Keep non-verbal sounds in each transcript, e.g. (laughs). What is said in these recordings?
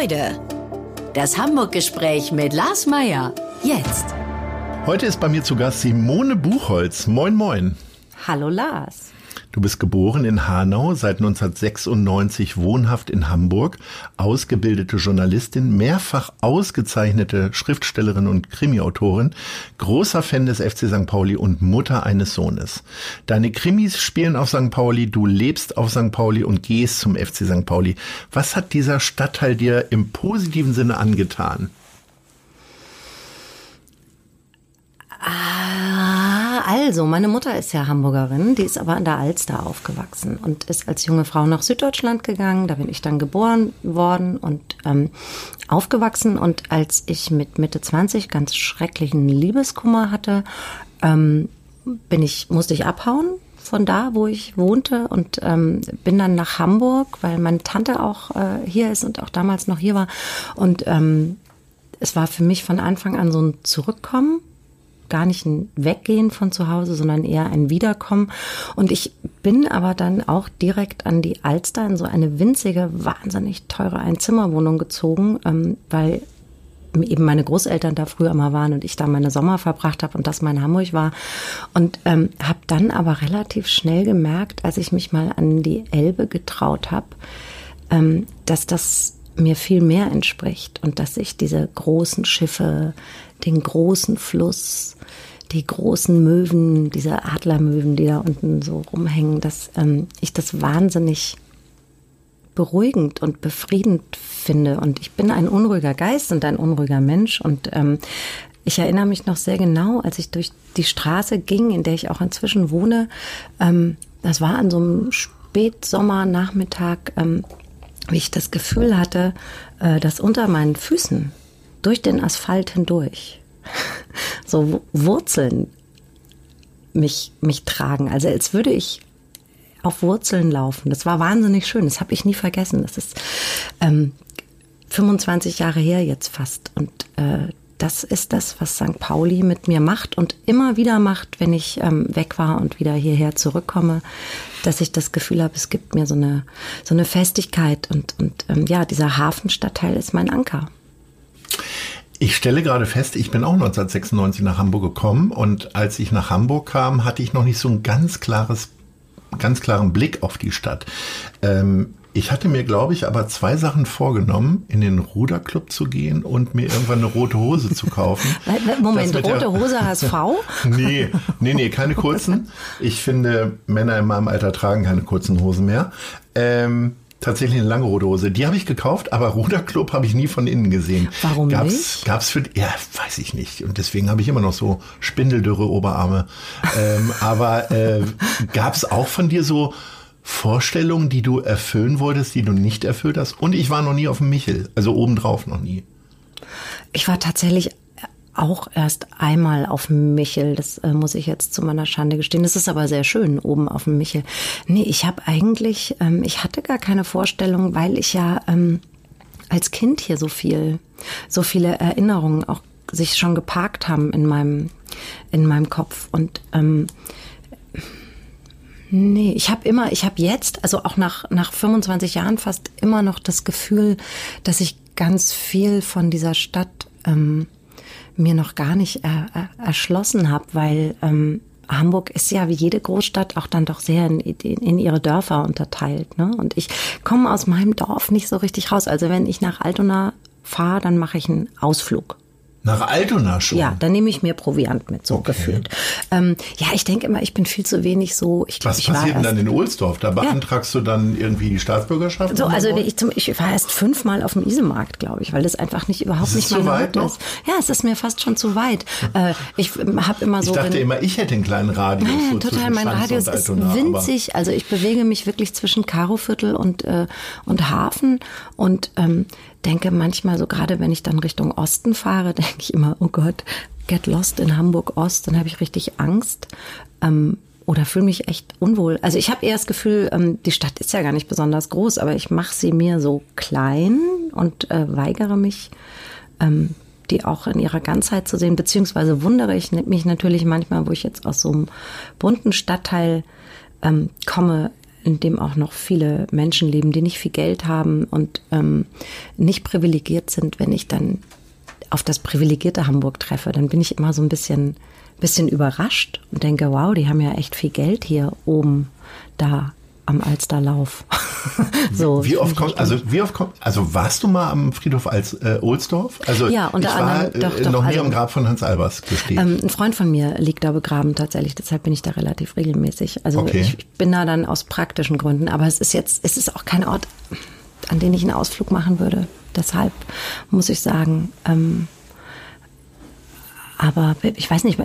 Leute. Das Hamburg-Gespräch mit Lars Meier. Jetzt. Heute ist bei mir zu Gast Simone Buchholz. Moin, moin. Hallo Lars. Du bist geboren in Hanau, seit 1996 wohnhaft in Hamburg, ausgebildete Journalistin, mehrfach ausgezeichnete Schriftstellerin und Krimiautorin, großer Fan des FC St. Pauli und Mutter eines Sohnes. Deine Krimis spielen auf St. Pauli, du lebst auf St. Pauli und gehst zum FC St. Pauli. Was hat dieser Stadtteil dir im positiven Sinne angetan? Also, meine Mutter ist ja Hamburgerin, die ist aber an der Alster aufgewachsen und ist als junge Frau nach Süddeutschland gegangen. Da bin ich dann geboren worden und ähm, aufgewachsen. Und als ich mit Mitte 20 ganz schrecklichen Liebeskummer hatte, ähm, bin ich, musste ich abhauen von da, wo ich wohnte und ähm, bin dann nach Hamburg, weil meine Tante auch äh, hier ist und auch damals noch hier war. Und ähm, es war für mich von Anfang an so ein Zurückkommen gar nicht ein Weggehen von zu Hause, sondern eher ein Wiederkommen. Und ich bin aber dann auch direkt an die Alster in so eine winzige, wahnsinnig teure Einzimmerwohnung gezogen, ähm, weil eben meine Großeltern da früher immer waren und ich da meine Sommer verbracht habe und das mein Hamburg war. Und ähm, habe dann aber relativ schnell gemerkt, als ich mich mal an die Elbe getraut habe, ähm, dass das mir viel mehr entspricht und dass ich diese großen Schiffe, den großen Fluss, die großen Möwen, diese Adlermöwen, die da unten so rumhängen, dass ähm, ich das wahnsinnig beruhigend und befriedend finde. Und ich bin ein unruhiger Geist und ein unruhiger Mensch. Und ähm, ich erinnere mich noch sehr genau, als ich durch die Straße ging, in der ich auch inzwischen wohne. Ähm, das war an so einem Spätsommernachmittag, ähm, wie ich das Gefühl hatte, äh, dass unter meinen Füßen durch den Asphalt hindurch (laughs) so Wurzeln mich, mich tragen. Also als würde ich auf Wurzeln laufen. Das war wahnsinnig schön. Das habe ich nie vergessen. Das ist ähm, 25 Jahre her jetzt fast. Und äh, das ist das, was St. Pauli mit mir macht und immer wieder macht, wenn ich ähm, weg war und wieder hierher zurückkomme, dass ich das Gefühl habe, es gibt mir so eine, so eine Festigkeit und, und ähm, ja, dieser Hafenstadtteil ist mein Anker. Ich stelle gerade fest, ich bin auch 1996 nach Hamburg gekommen und als ich nach Hamburg kam, hatte ich noch nicht so ein ganz klares, ganz klaren Blick auf die Stadt. Ähm, ich hatte mir, glaube ich, aber zwei Sachen vorgenommen, in den Ruderclub zu gehen und mir irgendwann eine rote Hose zu kaufen. (laughs) Moment, rote Hose HSV? (laughs) nee, nee, nee, keine kurzen. Ich finde, Männer in meinem Alter tragen keine kurzen Hosen mehr. Ähm, tatsächlich eine lange rote Hose. Die habe ich gekauft, aber Ruderclub habe ich nie von innen gesehen. Warum gab's, nicht? Gab's für, ja, weiß ich nicht. Und deswegen habe ich immer noch so spindeldürre Oberarme. ähm, aber äh, gab es auch von dir so Vorstellungen, die du erfüllen wolltest, die du nicht erfüllt hast? Und ich war noch nie auf dem Michel, also obendrauf noch nie. Ich war tatsächlich auch erst einmal auf dem Michel. Das äh, muss ich jetzt zu meiner Schande gestehen. Das ist aber sehr schön oben auf dem Michel. Nee, ich habe eigentlich, ähm, ich hatte gar keine Vorstellung, weil ich ja ähm, als Kind hier so viel, so viele Erinnerungen auch sich schon geparkt haben in meinem, in meinem Kopf. Und ähm, Nee, ich habe immer, ich habe jetzt, also auch nach, nach 25 Jahren fast immer noch das Gefühl, dass ich ganz viel von dieser Stadt ähm, mir noch gar nicht er, er, erschlossen habe, weil ähm, Hamburg ist ja wie jede Großstadt auch dann doch sehr in, in, in ihre Dörfer unterteilt. Ne? Und ich komme aus meinem Dorf nicht so richtig raus. Also wenn ich nach Altona fahre, dann mache ich einen Ausflug. Nach Altona schon? Ja, dann nehme ich mir Proviant mit, so okay. gefühlt. Ähm, ja, ich denke immer, ich bin viel zu wenig so. Ich glaub, Was ich passiert denn dann in Ohlsdorf? Da beantragst ja. du dann irgendwie die Staatsbürgerschaft? So, also ich, zum, ich war erst fünfmal auf dem Isemarkt, glaube ich, weil das einfach nicht überhaupt ist nicht mein weit ist. Ja, es ist mir fast schon zu weit. Äh, ich habe immer so. Ich dachte immer, ich hätte einen kleinen Radius. Nein, so total. Mein Radius ist winzig. Also ich bewege mich wirklich zwischen Karoviertel und äh, und Hafen und ähm, denke manchmal so, gerade wenn ich dann Richtung Osten fahre, (laughs) denke ich immer, oh Gott, get lost in Hamburg Ost, dann habe ich richtig Angst. Ähm, oder fühle mich echt unwohl. Also ich habe eher das Gefühl, ähm, die Stadt ist ja gar nicht besonders groß, aber ich mache sie mir so klein und äh, weigere mich, ähm, die auch in ihrer Ganzheit zu sehen, beziehungsweise wundere ich mich natürlich manchmal, wo ich jetzt aus so einem bunten Stadtteil ähm, komme, in dem auch noch viele Menschen leben, die nicht viel Geld haben und ähm, nicht privilegiert sind, wenn ich dann auf das privilegierte Hamburg treffe, dann bin ich immer so ein bisschen, bisschen überrascht und denke, wow, die haben ja echt viel Geld hier oben da am Alsterlauf. (laughs) (laughs) so, wie oft kommt, also wie oft kommt, also warst du mal am Friedhof als äh, Ohlsdorf? Also ja, unter ich war anderem, doch, äh, doch, noch nie also, am Grab von Hans Albers gestehen. Ähm, ein Freund von mir liegt da begraben tatsächlich, deshalb bin ich da relativ regelmäßig. Also Okay. ich, ich bin da dann aus praktischen Gründen, aber es ist jetzt, es ist auch kein Ort, an den ich einen Ausflug machen würde. Deshalb muss ich sagen, ähm, aber ich weiß nicht,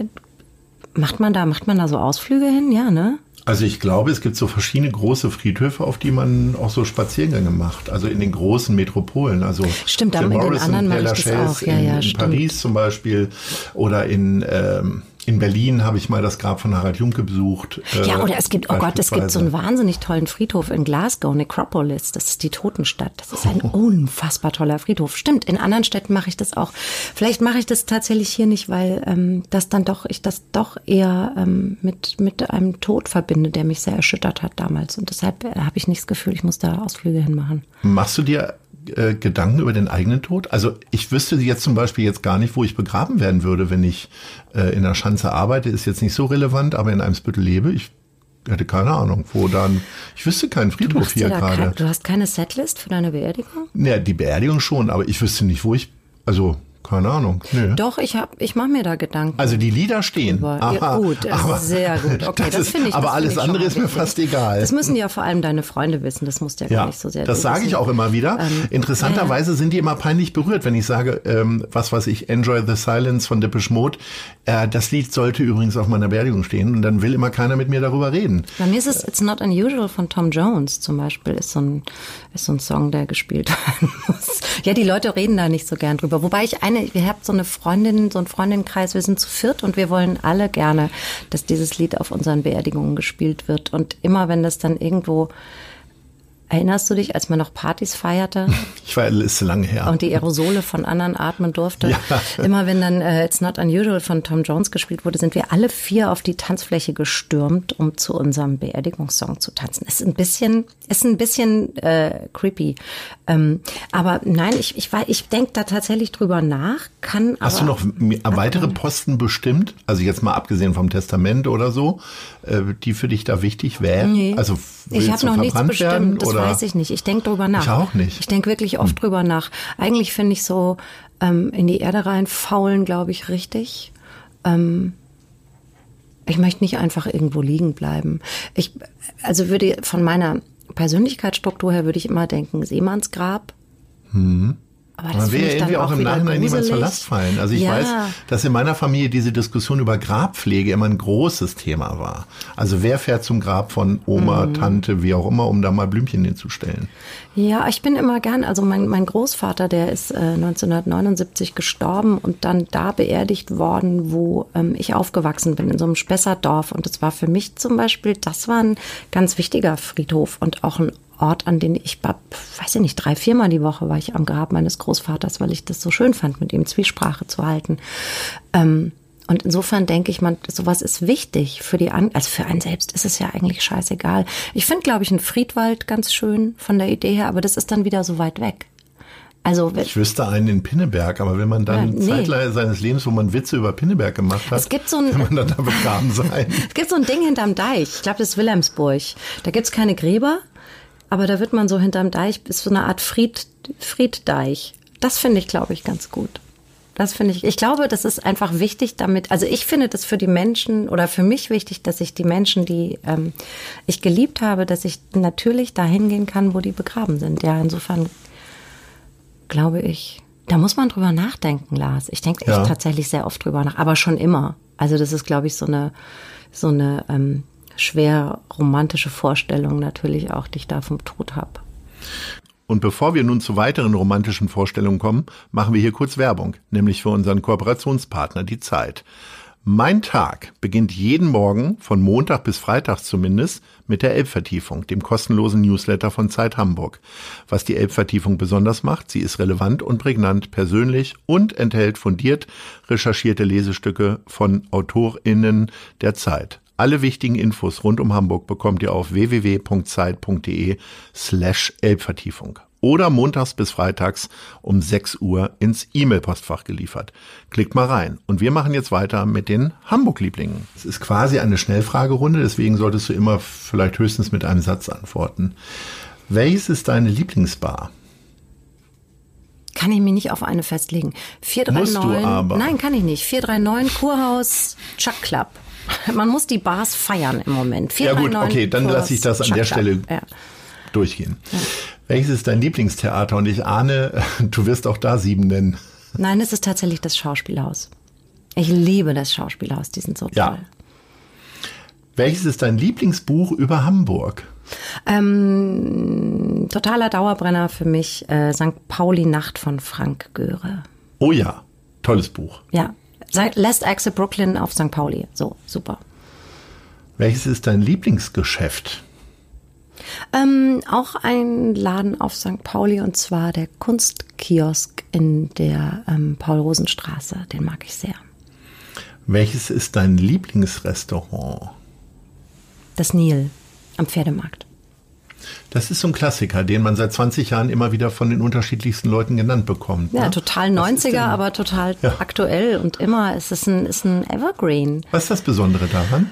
macht man da, macht man da so Ausflüge hin? Ja, ne? Also ich glaube, es gibt so verschiedene große Friedhöfe, auf die man auch so Spaziergänge macht. Also in den großen Metropolen. Also Stimmt, aber in den anderen mache ich das auch. Ja, in, ja, in. Paris zum Beispiel oder in ähm, in Berlin habe ich mal das Grab von Harald Junke besucht. äh, Ja, oder es gibt, oh Gott, es gibt so einen wahnsinnig tollen Friedhof in Glasgow, Necropolis. Das ist die Totenstadt. Das ist ein (laughs) unfassbar toller Friedhof. Stimmt, in anderen Städten mache ich das auch. Vielleicht mache ich das tatsächlich hier nicht, weil ähm, das dann doch, ich das doch eher ähm, mit, mit einem Tod verbinde, der mich sehr erschüttert hat damals. Und deshalb äh, habe ich nicht das Gefühl, ich muss da Ausflüge hinmachen. Machst du dir äh, Gedanken über den eigenen Tod? Also ich wüsste jetzt zum Beispiel jetzt gar nicht, wo ich begraben werden würde, wenn ich äh, in der Schanze arbeite. Ist jetzt nicht so relevant, aber in Eimsbüttel lebe. Ich hätte keine Ahnung, wo dann. Ich wüsste keinen Friedhof hier da kein, gerade. du hast keine Setlist für deine Beerdigung? Ja, die Beerdigung schon, aber ich wüsste nicht, wo ich. Also keine Ahnung. Nö. Doch, ich hab, ich mache mir da Gedanken. Also die Lieder stehen. Ja, gut, das aber, sehr gut. (laughs) Okay, das, ist- finde ich. Aber das alles ich andere ist mir fast egal. Das müssen ja vor allem deine Freunde wissen. Das muss ja, gar Ja, nicht so sehr. das sage ich auch immer wieder. Ähm, Interessanterweise sind die immer peinlich berührt, wenn ich sage, ähm, was weiß ich, Enjoy the Silence von Depeche Mode. Äh, das Lied sollte übrigens auf meiner Beerdigung stehen und dann will immer keiner mit mir darüber reden. Bei mir ist es It's Not Unusual von Tom Jones zum Beispiel, ist so ein, ist so ein Song, der gespielt (laughs) werden muss. Ja, die Leute reden da nicht so gern drüber. Wobei ich eine, wir haben so eine Freundin, so einen Freundinnenkreis, wir sind zu viert und wir wollen alle gerne, dass dieses Lied auf unseren Beerdigungen gespielt wird. Und immer wenn das dann irgendwo, erinnerst du dich, als man noch Partys feierte? (laughs) Ich war, ist lange her. und die Aerosole von anderen atmen durfte. (laughs) Ja. Immer wenn dann äh, It's Not Unusual von Tom Jones gespielt wurde, sind wir alle vier auf die Tanzfläche gestürmt, um zu unserem Beerdigungssong zu tanzen. Ist ein bisschen, ist ein bisschen äh, creepy. Ähm, aber nein, ich, ich, ich denke da tatsächlich drüber nach, kann aber. Hast du noch mi- weitere Posten bestimmt, also jetzt mal abgesehen vom Testament oder so, äh, die für dich da wichtig wären? Nee. Also ich habe noch nichts bestimmt, werden, das? Weiß ich nicht. Ich denke drüber nach. Ich auch nicht. Hm. Ich denke wirklich oft drüber nach. Eigentlich finde ich so ähm, in die Erde rein faulen, glaube ich, richtig. Ähm, ich möchte nicht einfach irgendwo liegen bleiben. Ich, also würde von meiner Persönlichkeitsstruktur her würde ich immer denken, Seemannsgrab. Aber Man will ja irgendwie auch im wieder Nachhinein niemals gruselig. Verlass fallen. Also ich ja. weiß, dass in meiner Familie diese Diskussion über Grabpflege immer ein großes Thema war. Also wer fährt zum Grab von Oma, Mhm. Tante, wie auch immer, um da mal Blümchen hinzustellen? Ja, ich bin immer gern, also mein, mein Großvater, der ist äh, 1979 gestorben und dann da beerdigt worden, wo ähm, ich aufgewachsen bin, in so einem Spessartdorf. Und das war für mich zum Beispiel, das war ein ganz wichtiger Friedhof und auch ein Ort, an den ich, war, weiß ich nicht, drei, viermal die Woche war ich am Grab meines Großvaters, weil ich das so schön fand, mit ihm Zwiesprache zu halten. Ähm, und insofern denke ich, man, sowas ist wichtig für die an, also für einen selbst ist es ja eigentlich scheißegal. Ich finde, glaube ich, einen Friedwald ganz schön von der Idee her, aber das ist dann wieder so weit weg. Also Ich wüsste einen in Pinneberg, aber wenn man dann Ja, nee. Zeitler seines Lebens, wo man Witze über Pinneberg gemacht hat, Es gibt so ein- will man dann da begraben sein. (laughs) es gibt so ein Ding hinterm Deich. Ich glaube, das ist Wilhelmsburg. Da gibt's keine Gräber, aber da wird man so hinterm Deich, ist so eine Art Fried, Frieddeich. Das finde ich, glaube ich, ganz gut. Das finde ich. Ich glaube, das ist einfach wichtig, damit. Also ich finde das für die Menschen oder für mich wichtig, dass ich die Menschen, die ähm, ich geliebt habe, dass ich natürlich dahin gehen kann, wo die begraben sind. Ja, insofern glaube ich. Da muss man drüber nachdenken, Lars. Ich denke echt Ja. tatsächlich sehr oft drüber nach, aber schon immer. Also das ist, glaube ich, so eine so eine ähm, schwer romantische Vorstellung natürlich auch, die ich da vom Tod habe. Und bevor wir nun zu weiteren romantischen Vorstellungen kommen, machen wir hier kurz Werbung, nämlich für unseren Kooperationspartner die Zeit. Mein Tag beginnt jeden Morgen, von Montag bis Freitag zumindest, mit der Elbvertiefung, dem kostenlosen Newsletter von Zeit Hamburg. Was die Elbvertiefung besonders macht, sie ist relevant und prägnant, persönlich und enthält fundiert recherchierte Lesestücke von AutorInnen der Zeit. Alle wichtigen Infos rund um Hamburg bekommt ihr auf www.zeit.de slash Elbvertiefung oder montags bis freitags um 6 Uhr ins E-Mail-Postfach geliefert. Klickt mal rein. Und wir machen jetzt weiter mit den Hamburg-Lieblingen. Es ist quasi eine Schnellfragerunde, deswegen solltest du immer vielleicht höchstens mit einem Satz antworten. Welches ist deine Lieblingsbar? Kann ich mich nicht auf eine festlegen. 439. Musst du aber. Nein, kann ich nicht. 439 Kurhaus Chuck Club. Man muss die Bars feiern im Moment. Ja gut, 439 okay, dann lasse ich das an Chuck der. Stelle Ja. durchgehen. Welches ist dein Lieblingstheater? Und ich ahne, (laughs) du wirst auch da sieben nennen. Nein, es ist tatsächlich das Schauspielhaus. Ich liebe das Schauspielhaus, die sind so Ja. toll. Welches ist dein Lieblingsbuch über Hamburg? Ähm, totaler Dauerbrenner für mich, äh, St. Pauli Nacht von Frank Göre. Oh ja, tolles Buch. Ja, Last Exit Brooklyn auf St. Pauli. So, super. Welches ist dein Lieblingsgeschäft? Ähm, auch ein Laden auf St. Pauli und zwar der Kunstkiosk in der ähm, Paul-Rosen-Straße. Den mag ich sehr. Welches ist dein Lieblingsrestaurant? Das Nil am Pferdemarkt. Das ist so ein Klassiker, den man seit 20 Jahren immer wieder von den unterschiedlichsten Leuten genannt bekommt. Ja, ne? total Was ist 90er, denn- aber total Ja. aktuell und immer. Es ist ein, ist ein Evergreen. Was ist das Besondere daran?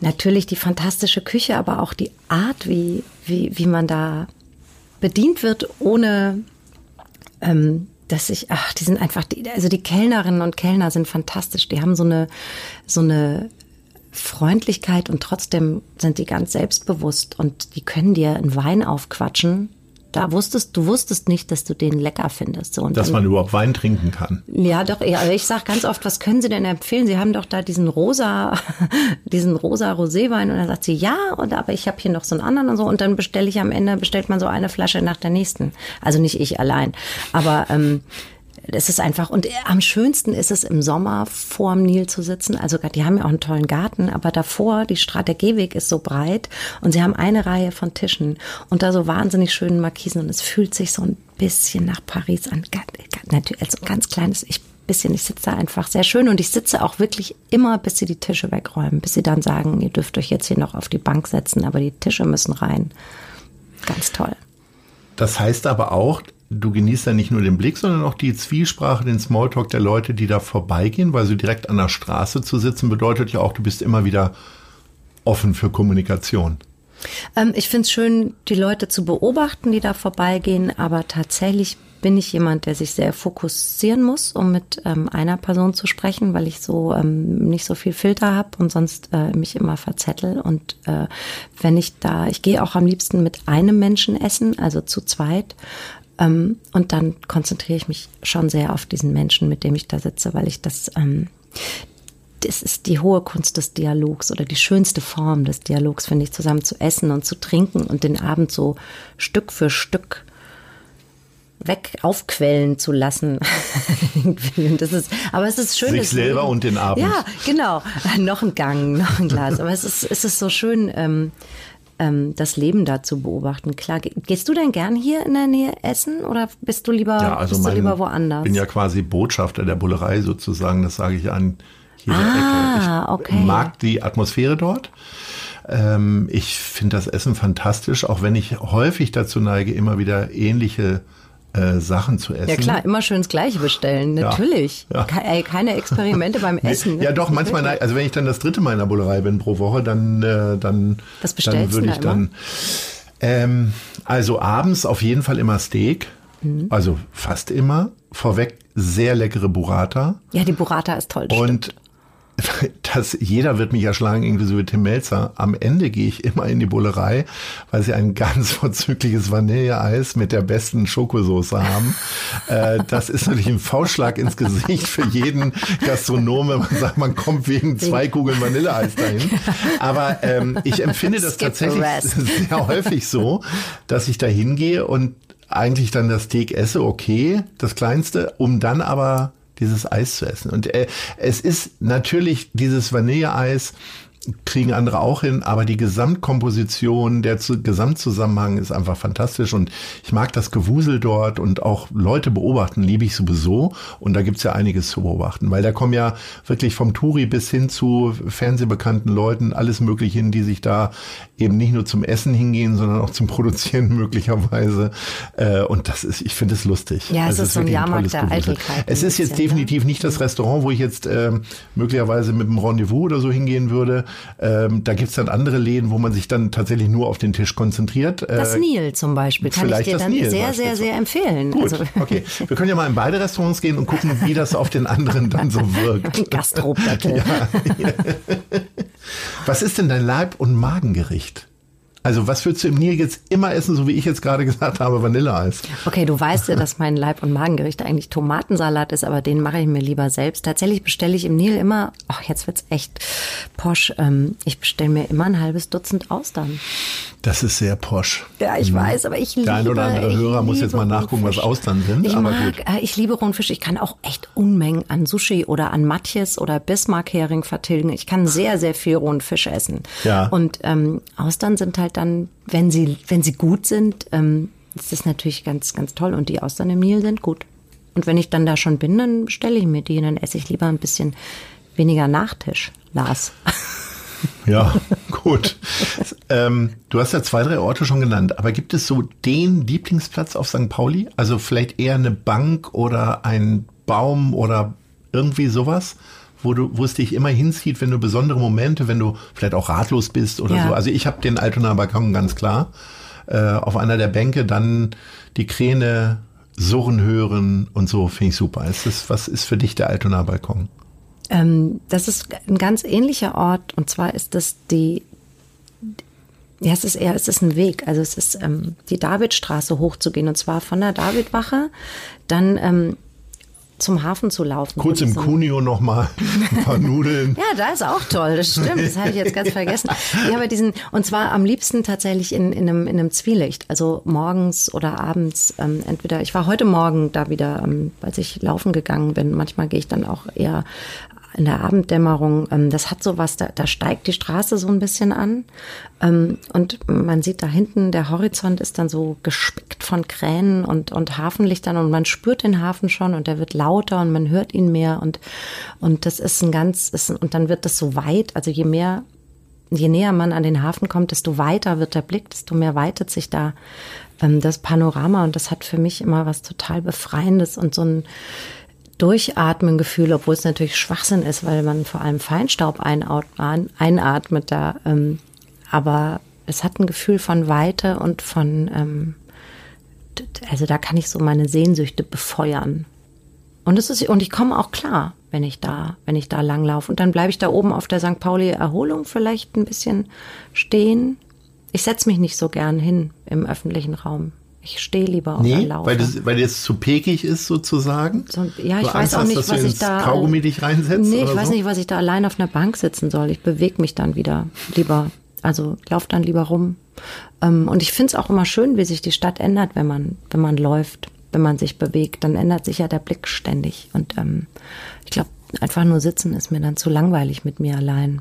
Natürlich die fantastische Küche, aber auch die Art, wie, wie, wie man da bedient wird, ohne ähm, dass ich, ach, die sind einfach, die, also die Kellnerinnen und Kellner sind fantastisch. Die haben so eine, so eine Freundlichkeit und trotzdem sind die ganz selbstbewusst und die können dir einen Wein aufquatschen. Da wusstest, du wusstest nicht, dass du den lecker findest. So, Dass dann- man überhaupt Wein trinken kann. ja, doch, ja, aber ich sag ganz oft, was können Sie denn empfehlen? Sie haben doch da diesen rosa, (laughs) diesen rosa Roséwein und dann sagt sie, ja, und aber ich habe hier noch so einen anderen und so und dann bestelle ich am Ende, bestellt man so eine Flasche nach der nächsten. Also nicht ich allein, aber ähm, es ist einfach, und am schönsten ist es im Sommer vorm Nil zu sitzen. Also die haben ja auch einen tollen Garten, aber davor, die Straße, der Gehweg ist so breit und sie haben eine Reihe von Tischen und da so wahnsinnig schönen Markisen und es fühlt sich so ein bisschen nach Paris an. Natürlich, also ganz kleines ich, bisschen. Ich sitze da einfach sehr schön und ich sitze auch wirklich immer, bis sie die Tische wegräumen, bis sie dann sagen, ihr dürft euch jetzt hier noch auf die Bank setzen, aber die Tische müssen rein. Ganz toll. Das heißt aber auch, du genießt ja nicht nur den Blick, sondern auch die Zwiesprache, den Smalltalk der Leute, die da vorbeigehen, weil so direkt an der Straße zu sitzen bedeutet ja auch, du bist immer wieder offen für Kommunikation. Ähm, ich finde es schön, die Leute zu beobachten, die da vorbeigehen, aber tatsächlich bin ich jemand, der sich sehr fokussieren muss, um mit ähm, einer Person zu sprechen, weil ich so ähm, nicht so viel Filter habe und sonst äh, mich immer verzettel. Und äh, wenn ich da, ich gehe auch am liebsten mit einem Menschen essen, also zu zweit. Ähm, und dann konzentriere ich mich schon sehr auf diesen Menschen, mit dem ich da sitze, weil ich das ähm, das ist die hohe Kunst des Dialogs oder die schönste Form des Dialogs, finde ich, zusammen zu essen und zu trinken und den Abend so Stück für Stück weg aufquellen zu lassen. (laughs) Das ist, aber es ist schön. Sich selber und den Abend. Ja, genau. Noch ein Gang, noch ein Glas. Aber es ist, es ist so schön, ähm, ähm, das Leben da zu beobachten. Klar, ge- gehst du denn gern hier in der Nähe essen oder bist du lieber, Ja, also bist du mein, lieber woanders? bin ja quasi Botschafter der Bullerei sozusagen, das sage ich an jeder Ah, Ecke. Ich okay. mag die Atmosphäre dort. Ähm, ich finde das Essen fantastisch, auch wenn ich häufig dazu neige, immer wieder ähnliche äh, Sachen zu essen. Ja klar, immer schön das Gleiche bestellen, Ja. natürlich. Ja. Ey, keine Experimente beim (laughs) Essen. Ja, doch, manchmal, nein. also wenn ich dann das dritte Mal in der Bullerei bin pro Woche, dann, äh, dann, bestellst dann würde ich da dann, ähm, also abends auf jeden Fall immer Steak, Mhm. also fast immer, vorweg sehr leckere Burrata Ja, die Burrata ist toll. das stimmt. Und das, jeder wird mich erschlagen, inklusive Tim Melzer. Am Ende gehe ich immer in die Bullerei, weil sie ein ganz (laughs) vorzügliches Vanilleeis mit der besten Schokosoße haben. äh, das ist natürlich ein Faustschlag ins Gesicht für jeden Gastronom, wenn man sagt, man kommt wegen zwei Kugeln Vanilleeis dahin. Aber ähm, ich empfinde das Skip tatsächlich (laughs) sehr häufig so, dass ich da hingehe und eigentlich dann das Steak esse, okay, das kleinste, um dann aber dieses Eis zu essen. Und äh, es ist natürlich dieses Vanilleeis kriegen andere auch hin, aber die Gesamtkomposition, der Gesamtzusammenhang ist einfach fantastisch und ich mag das Gewusel dort und auch Leute beobachten, liebe ich sowieso und da gibt's ja einiges zu beobachten, weil da kommen ja wirklich vom Touri bis hin zu fernsehbekannten Leuten alles mögliche hin, die sich da eben nicht nur zum Essen hingehen, sondern auch zum Produzieren (laughs) möglicherweise äh, und das ist, ich finde es lustig. Ja, es, also es ist, so ein Jahrmarkt der Eitelkeit. Es ist jetzt definitiv ne? nicht das Restaurant, wo ich jetzt äh, möglicherweise mit einem Rendezvous oder so hingehen würde, ähm, da gibt's dann andere Läden, wo man sich dann tatsächlich nur auf den Tisch konzentriert. Äh, das Nil zum Beispiel kann ich dir dann Nil sehr, sehr, sehr empfehlen. Gut, also. okay. Wir können ja mal in beide Restaurants gehen und gucken, wie das auf den anderen dann so (laughs) wirkt. Ein Gastrobattle. Ja. (laughs) Was ist denn dein Leib- und Magengericht? Also was würdest du im Nil jetzt immer essen, so wie ich jetzt gerade (laughs) gesagt habe, Vanilleeis? Okay, du weißt ja, dass mein Leib- und Magengericht eigentlich Tomatensalat ist, aber den mache ich mir lieber selbst. Tatsächlich bestelle ich im Nil immer, ach jetzt wird's echt posch, ähm, ich bestelle mir immer ein halbes Dutzend Austern. Das ist sehr posch. Ja, ich mhm. weiß, aber ich liebe... Der ein oder andere Hörer muss jetzt mal nachgucken, Rundfisch. was Austern sind. Ich aber mag, gut. Äh, ich liebe Rundfisch. Ich kann auch echt Unmengen an Sushi oder an Matjes oder Bismarck-Hering vertilgen. Ich kann sehr, sehr viel Rundfisch essen. Ja. Und ähm, Austern sind halt dann, wenn sie, wenn sie gut sind, ähm, ist das natürlich ganz, ganz toll. Und die Austern im Nil sind gut. Und wenn ich dann da schon bin, dann bestelle ich mir die. Dann esse ich lieber ein bisschen weniger Nachtisch, Lars. (laughs) (laughs) Ja, gut. ähm, du hast ja zwei, drei Orte schon genannt, aber gibt es so den Lieblingsplatz auf St. Pauli? Also vielleicht eher eine Bank oder ein Baum oder irgendwie sowas? wo du, wo es dich immer hinzieht, wenn du besondere Momente, wenn du vielleicht auch ratlos bist oder ja. so. Also ich habe den Altonaer Balkon ganz klar. Äh, auf einer der Bänke dann die Kräne surren hören und so finde ich super. Ist das, was ist für dich der Altonaer Balkon? Ähm, das ist ein ganz ähnlicher Ort und zwar ist das die, ja, es ist eher, es ist ein Weg. Also es ist ähm, die Davidstraße hochzugehen und zwar von der Davidwache dann ähm, zum Hafen zu laufen. Kurz im Cuneo noch mal ein paar (laughs) Nudeln. ja, da ist auch toll, das stimmt, das hatte ich jetzt ganz vergessen. Ja, aber diesen, und zwar am liebsten tatsächlich in, in, einem, in einem Zwielicht, also morgens oder abends, ähm, entweder, ich war heute Morgen da wieder, ähm, als ich laufen gegangen bin, manchmal gehe ich dann auch eher in der Abenddämmerung, ähm, das hat so was, da, da steigt die Straße so ein bisschen an. Ähm, und man sieht da hinten, der Horizont ist dann so gespickt von Kränen und, und Hafenlichtern und man spürt den Hafen schon und der wird lauter und man hört ihn mehr und, und das ist ein ganz, ist, und dann wird das so weit, also je mehr je näher man an den Hafen kommt, desto weiter wird der Blick, desto mehr weitet sich da ähm, das Panorama. Und das hat für mich immer was total Befreiendes und so ein Durchatmen-Gefühl, obwohl es natürlich Schwachsinn ist, weil man vor allem Feinstaub einatmet da. Ähm, aber es hat ein Gefühl von Weite und von, ähm, also da kann ich so meine Sehnsüchte befeuern. Und es ist, und ich komme auch klar, wenn ich da, wenn ich da langlaufe. Und dann bleibe ich da oben auf der St. Pauli Erholung vielleicht ein bisschen stehen. Ich setze mich nicht so gern hin im öffentlichen Raum. Ich stehe lieber auf nee, Laufe. Weil das, weil das zu pekig ist sozusagen? So, ja, ich weiß Angst auch nicht, hast, was ich da. Kaugummi dich reinsetzt? Nee, ich weiß so? nicht, was ich da allein auf einer Bank sitzen soll. Ich bewege mich dann wieder lieber. Also lauf dann lieber rum. Ähm, und ich finde es auch immer schön, wie sich die Stadt ändert, wenn man, wenn man läuft, wenn man sich bewegt. Dann ändert sich ja der Blick ständig. Und ähm, ich glaube, einfach nur sitzen ist mir dann zu langweilig mit mir allein.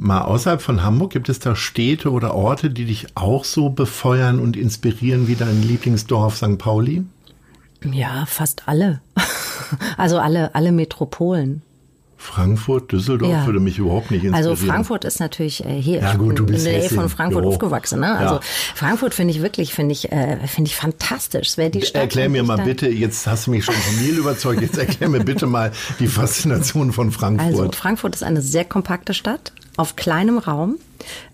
Mal außerhalb von Hamburg, gibt es da Städte oder Orte, die dich auch so befeuern und inspirieren wie dein Lieblingsdorf St. Pauli? Ja, fast alle. (laughs) Also alle, alle Metropolen. Frankfurt, Düsseldorf ja. würde mich überhaupt nicht interessieren. Also Frankfurt ist natürlich äh, hier ja, gut, du bist in der Nähe von Frankfurt jo. aufgewachsen. Ne? Also ja. Frankfurt finde ich wirklich, finde ich, äh, finde ich fantastisch. Wäre die Stadt. Erklär mir mal bitte, jetzt hast du mich schon von Nil überzeugt, jetzt erklär mir bitte mal die Faszination von Frankfurt. Also Frankfurt ist eine sehr kompakte Stadt auf kleinem Raum.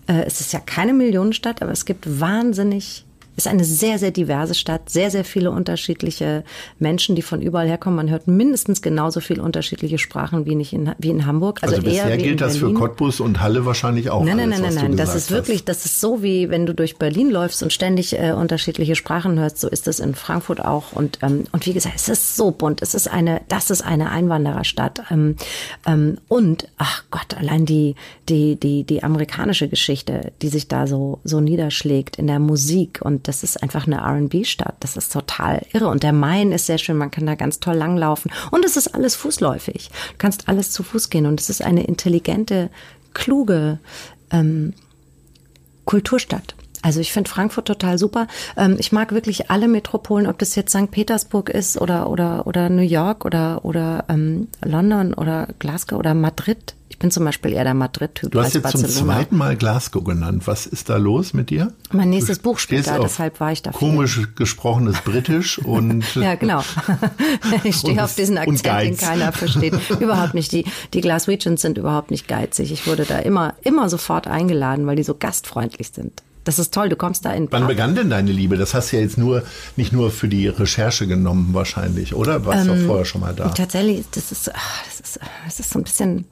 Äh, es ist ja keine Millionenstadt, aber es gibt wahnsinnig ist eine sehr, sehr diverse Stadt, sehr, sehr viele unterschiedliche Menschen, die von überall herkommen. Man hört mindestens genauso viele unterschiedliche Sprachen wie, nicht in, wie in Hamburg. Also, also bisher gilt das für Cottbus und Halle wahrscheinlich auch. Nein, nein, alles, nein, nein, nein. Das ist wirklich, hast. das ist so wie wenn du durch Berlin läufst und ständig äh, unterschiedliche Sprachen hörst. So ist es in Frankfurt auch. Und, ähm, und wie gesagt, es ist so bunt. Es ist eine, das ist eine Einwandererstadt. Ähm, ähm, und, ach Gott, allein die, die, die, die amerikanische Geschichte, die sich da so, so niederschlägt in der Musik und das ist einfach eine R&B-Stadt. Das ist total irre. Und der Main ist sehr schön. Man kann da ganz toll langlaufen. Und es ist alles fußläufig. Du kannst alles zu Fuß gehen. Und es ist eine intelligente kluge ähm, Kulturstadt. Also ich finde Frankfurt total super. Ähm, ich mag wirklich alle Metropolen, ob das jetzt St. Petersburg ist oder oder oder New York oder oder ähm, London oder Glasgow oder Madrid. Ich bin zum Beispiel eher der Madrid-Typ. Du hast jetzt Barcelona. zum zweiten Mal Glasgow genannt. Was ist da los mit dir? Mein nächstes Buch spielt da, deshalb war ich da. Komisch gesprochenes Britisch und. (laughs) ja, genau. (laughs) ich stehe auf diesen Akzent, den keiner versteht. überhaupt nicht. Die, die Glaswegians sind überhaupt nicht geizig. Ich wurde da immer, immer sofort eingeladen, weil die so gastfreundlich sind. Das ist toll, du kommst da in. Wann begann denn deine Liebe? Das hast du ja jetzt nur nicht nur für die Recherche genommen wahrscheinlich, oder? Warst ähm, du vorher schon mal da? Tatsächlich, das ist, das ist, das ist so ein bisschen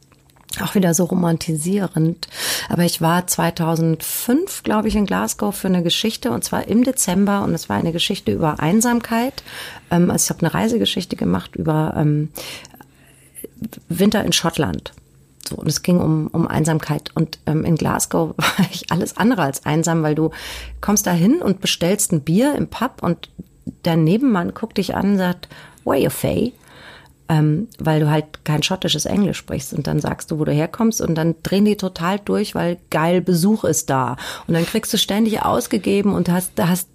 auch wieder so romantisierend. Aber ich war 2005, glaube ich, in Glasgow für eine Geschichte und zwar im Dezember und es war eine Geschichte über Einsamkeit. Ähm, also ich habe eine Reisegeschichte gemacht über ähm, Winter in Schottland. So, und es ging um, um Einsamkeit. Und ähm, in Glasgow (laughs) war ich alles andere als einsam, weil du kommst da hin und bestellst ein Bier im Pub und der Nebenmann guckt dich an und sagt, where you Faye? Ähm, weil du halt kein schottisches Englisch sprichst und dann sagst du, wo du herkommst und dann drehen die total durch, weil geil Besuch ist da und dann kriegst du ständig ausgegeben und hast hast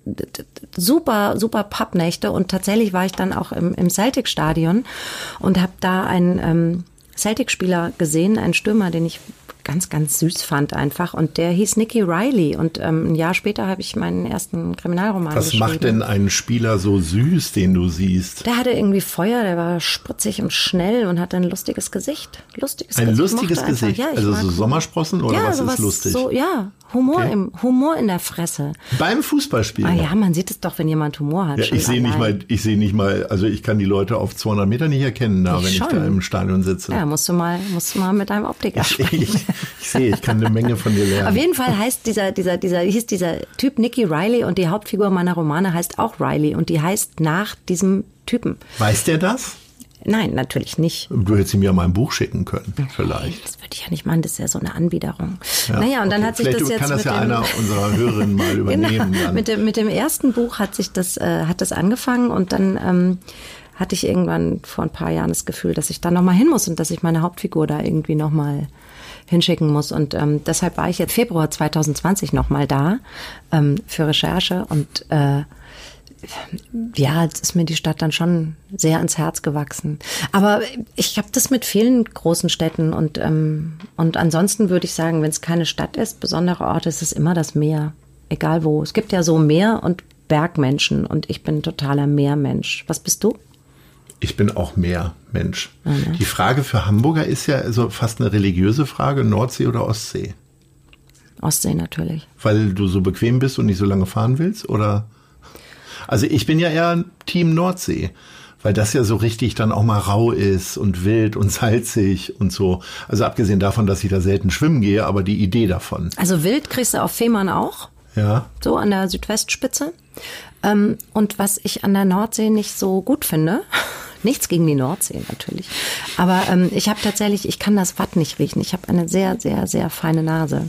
super super Pappnächte und tatsächlich war ich dann auch im, im Celtic Stadion und habe da ein ähm, Celtic-Spieler gesehen, einen Stürmer, den ich ganz, ganz süß fand einfach. Und der hieß Nicky Riley. Und ähm, ein Jahr später habe ich meinen ersten Kriminalroman Was geschrieben. macht denn einen Spieler so süß, den du siehst? Der hatte irgendwie Feuer, der war spritzig und schnell und hatte ein lustiges Gesicht. Lustiges ein Gesicht. lustiges Gesicht? Ja, also so Sommersprossen oder ja, was ist lustig? So, ja, Humor, okay. im, Humor in der Fresse. Beim Fußballspielen? Ah ja, man sieht es doch, wenn jemand Humor hat. Ja, ich sehe nicht mal, ich sehe nicht mal, also ich kann die Leute auf 200 Meter nicht erkennen, da, ich wenn schon. ich da im Stadion sitze. Ja, musst du mal, musst du mal mit deinem Optiker sprechen. Ich, ich sehe, ich kann eine Menge von dir lernen. Auf jeden Fall heißt dieser, dieser, dieser, hieß dieser Typ Nicky Riley und die Hauptfigur meiner Romane heißt auch Riley und die heißt nach diesem Typen. Weiß der das? Nein, natürlich nicht. Du hättest ihm ja mal ein Buch schicken können, vielleicht. Das würde ich ja nicht machen, das ist ja so eine Anbiederung. Ja, naja, und dann hat sich vielleicht das jetzt. kann das ja einer unserer Hörerinnen mal (laughs) übernehmen. genau, mit, dem, mit dem ersten Buch hat sich das, äh, hat das angefangen und dann ähm, hatte ich irgendwann vor ein paar Jahren das Gefühl, dass ich da nochmal hin muss und dass ich meine Hauptfigur da irgendwie nochmal hinschicken muss. Und ähm, deshalb war ich jetzt Februar 2020 nochmal da ähm, für Recherche und äh, ja, jetzt ist mir die Stadt dann schon sehr ans Herz gewachsen. Aber ich habe das mit vielen großen Städten und, ähm, und ansonsten würde ich sagen, wenn es keine Stadt ist, besondere Orte, ist es immer das Meer. Egal wo. Es gibt ja so Meer- und Bergmenschen und ich bin totaler Meermensch. Was bist du? Ich bin auch Meermensch. Ne? Die Frage für Hamburger ist ja also fast eine religiöse Frage, Nordsee oder Ostsee? Ostsee natürlich. Weil du so bequem bist und nicht so lange fahren willst, oder? Also ich bin ja eher Team Nordsee, weil das ja so richtig dann auch mal rau ist und wild und (laughs) salzig und so. Also abgesehen davon, dass ich da selten schwimmen gehe, aber die Idee davon. Also wild kriegst du auf Fehmarn auch. Ja. So an der Südwestspitze. Ähm, und was ich an der Nordsee nicht so gut finde, (laughs) nichts gegen die Nordsee natürlich, aber ähm, ich habe tatsächlich, ich kann das Watt nicht riechen. Ich habe eine sehr, sehr, sehr feine Nase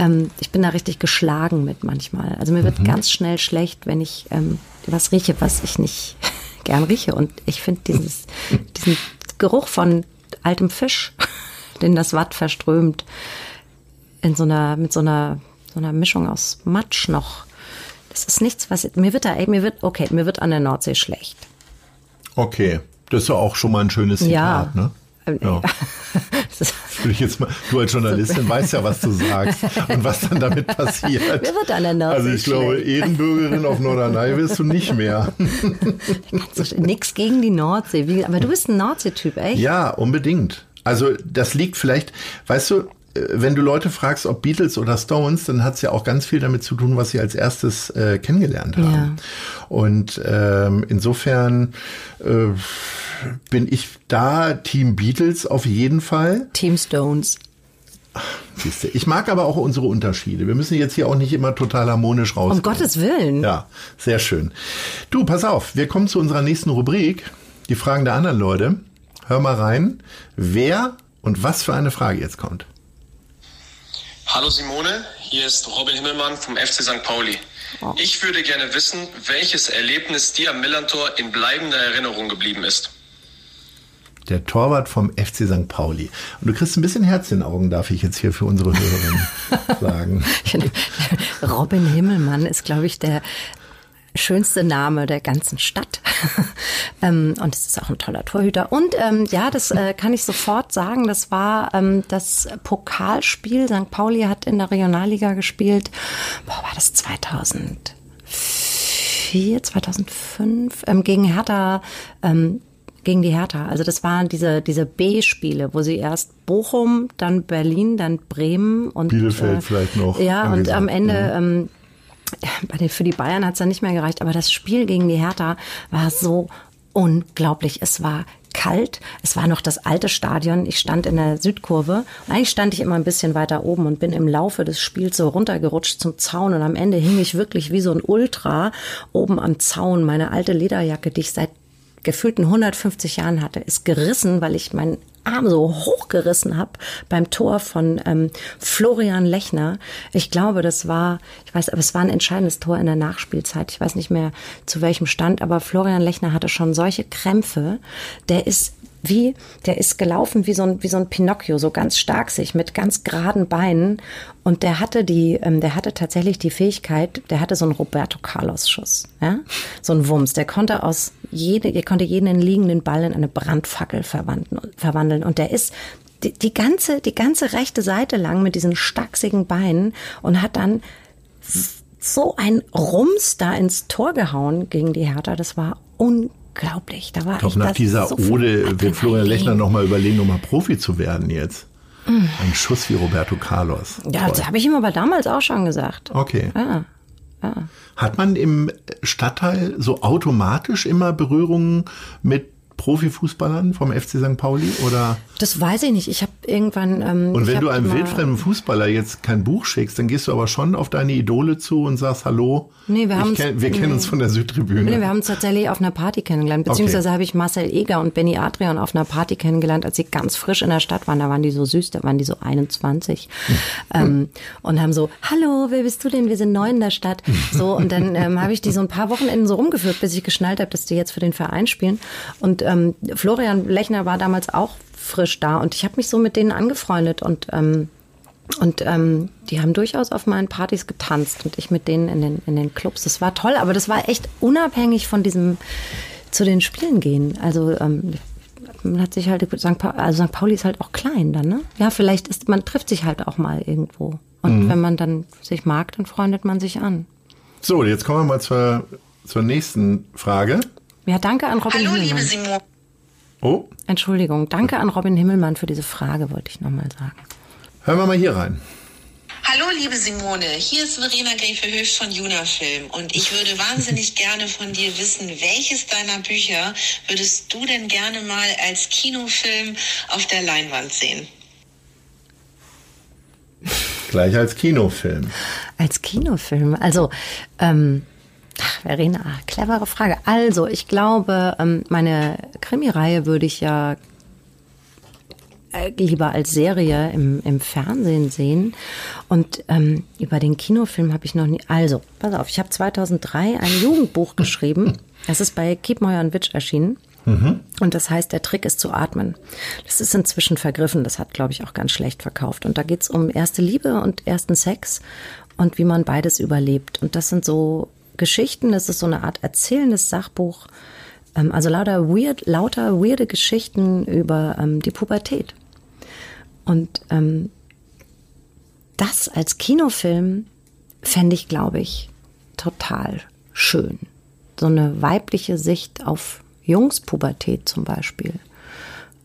ähm, ich bin da richtig geschlagen mit manchmal. Also mir wird mhm. ganz schnell schlecht, wenn ich ähm, was rieche, was ich nicht (laughs) gern rieche. Und ich finde dieses, (laughs) diesen Geruch von altem Fisch, (laughs) den das Watt verströmt, in so einer, mit so einer, so einer Mischung aus Matsch noch. Das ist nichts, was, mir wird da, ey, mir wird, okay, mir wird an der Nordsee schlecht. Okay. Das ist ja auch schon mal ein schönes Zitat, ja. ne? Ja. (laughs) Will ich jetzt mal, du als Journalistin (laughs) weißt ja, was du sagst und was dann damit passiert. (laughs) Mir wird an der Also ich glaube, Ehrenbürgerin auf Norderney wirst du nicht mehr. Nix gegen die Nordsee, aber du bist ein Nordsee-Typ, echt? Ja, unbedingt. Also das liegt vielleicht, weißt du, äh, wenn du Leute fragst, ob Beatles oder Stones, dann hat es ja auch ganz viel damit zu tun, was sie als erstes äh, kennengelernt haben. Ja. Und ähm, insofern äh, bin ich da Team Beatles auf jeden Fall. Team Stones. Siehste, ich mag aber auch unsere Unterschiede. Wir müssen jetzt hier auch nicht immer total harmonisch raus. Um Gottes Willen. Ja, sehr schön. Du, pass auf, wir kommen zu unserer nächsten Rubrik. Die Fragen der anderen Leute. Hör mal rein, wer und was für eine Frage jetzt kommt. Hallo Simone, hier ist Robin Himmelmann vom FC St. Pauli. Oh. Ich würde gerne wissen, welches Erlebnis dir am Millantor in bleibender Erinnerung geblieben ist. der Torwart vom FC St. Pauli. Und du kriegst ein bisschen Herz in den Augen, darf ich jetzt hier für unsere Hörerinnen (laughs) sagen. Robin Himmelmann ist, glaube ich, der schönste Name der ganzen Stadt. (laughs) ähm, und es ist auch ein toller Torhüter. Und ähm, ja, das äh, kann ich sofort sagen. Das war ähm, das Pokalspiel. St. Pauli hat in der Regionalliga gespielt. Boah, war das 2004, 2005 ähm, gegen Hertha. Ähm, gegen die Hertha. Also das waren diese, diese B-Spiele, wo sie erst Bochum, dann Berlin, dann Bremen und Bielefeld äh, vielleicht noch. Ja, und am Ende mhm. ähm, bei den, für die Bayern hat es dann nicht mehr gereicht, aber das Spiel gegen die Hertha war so unglaublich. Es war kalt. Es war noch das alte Stadion. Ich stand in der Südkurve. Eigentlich stand ich immer ein bisschen weiter oben und bin im Laufe des Spiels so runtergerutscht zum Zaun. Und am Ende hing ich wirklich wie so ein Ultra oben am Zaun. Meine alte Lederjacke, die ich seit gefühlten 150 Jahren hatte, ist gerissen, weil ich meinen Arm so hochgerissen habe beim Tor von ähm, Florian Lechner. Ich glaube, das war, ich weiß, aber es war ein entscheidendes Tor in der Nachspielzeit. Ich weiß nicht mehr zu welchem Stand, aber Florian Lechner hatte schon solche Krämpfe. Der ist wie, der ist gelaufen wie so ein, wie so ein Pinocchio, so ganz stark sich mit ganz geraden Beinen. Und der hatte die, ähm, der hatte tatsächlich die Fähigkeit, der hatte so einen Roberto Carlos Schuss, ja, so ein Wumms. Der konnte aus jede, der konnte jeden liegenden Ball in eine Brandfackel verwandeln. Und der ist die, die ganze, die ganze rechte Seite lang mit diesen stachsigen Beinen und hat dann so ein Rums da ins Tor gehauen gegen die Hertha. Das war unglaublich unglaublich. Da war ich glaube, nach dieser so Ode wird Florian Lechner nochmal überlegen, nochmal Profi zu werden jetzt. Mm. Ein Schuss wie Roberto Carlos. Ja, Toll. das habe ich ihm aber damals auch schon gesagt. Okay. Ja. Ja. Hat man im Stadtteil so automatisch immer Berührungen mit Profifußballern vom FC St. Pauli oder? Das weiß ich nicht. Ich habe irgendwann. Ähm, und wenn du einem wildfremden Fußballer jetzt kein Buch schickst, dann gehst du aber schon auf deine Idole zu und sagst Hallo. Nee, wir haben kenn, wir kennen uns von der Südtribüne. Nee, wir haben uns tatsächlich auf einer Party kennengelernt. Beziehungsweise okay. habe ich Marcel Eger und Benny Adrian auf einer Party kennengelernt, als sie ganz frisch in der Stadt waren. Da waren die so süß, da waren die so 21 (laughs) ähm, und haben so Hallo, wer bist du denn? Wir sind neu in der Stadt. So und dann ähm, habe ich die so ein paar Wochenenden so rumgeführt, bis ich geschnallt habe, dass die jetzt für den Verein spielen und ähm, Florian Lechner war damals auch frisch da und ich habe mich so mit denen angefreundet und ähm, und ähm, die haben durchaus auf meinen Partys getanzt und ich mit denen in den, in den Clubs. Das war toll, aber das war echt unabhängig von diesem zu den Spielen gehen. Also ähm, man hat sich halt, St. Pauli, also St. Pauli ist halt auch klein dann, ne? Ja, vielleicht ist, man trifft sich halt auch mal irgendwo. Und mhm. wenn man dann sich mag, dann freundet man sich an. So, jetzt kommen wir mal zur, zur nächsten Frage. Ja, danke an Robin Hallo, Himmelmann. liebe Simon. Oh. Entschuldigung, danke an Robin Himmelmann für diese Frage, wollte ich nochmal sagen. Hören wir mal hier rein. Hallo, liebe Simone. Hier ist Verena Gräfe-Höchst von Juna Film. Und ich würde wahnsinnig (laughs) gerne von dir wissen, welches deiner Bücher würdest du denn gerne mal als Kinofilm auf der Leinwand sehen? Gleich als Kinofilm. Als Kinofilm. Also, ähm, Ach, Verena, clevere Frage. Also, ich glaube, ähm, meine Krimireihe würde ich ja äh, lieber als Serie im, im Fernsehen sehen. Und ähm, über den Kinofilm habe ich noch nie. Also, pass auf, ich habe 2003 ein Jugendbuch geschrieben. Es ist bei Kiepmeuer und Witsch erschienen. Mhm. Und das heißt, der Trick ist zu atmen. Das ist inzwischen vergriffen. Das hat, glaube ich, auch ganz schlecht verkauft. Und da geht es um erste Liebe und ersten Sex und wie man beides überlebt. Und das sind so Geschichten. Das ist so eine Art erzählendes Sachbuch. Ähm, also lauter weird, lauter weirde Geschichten über ähm, die Pubertät. Und ähm, das als Kinofilm fände ich, glaube ich, total schön. So eine weibliche Sicht auf Jungspubertät zum Beispiel.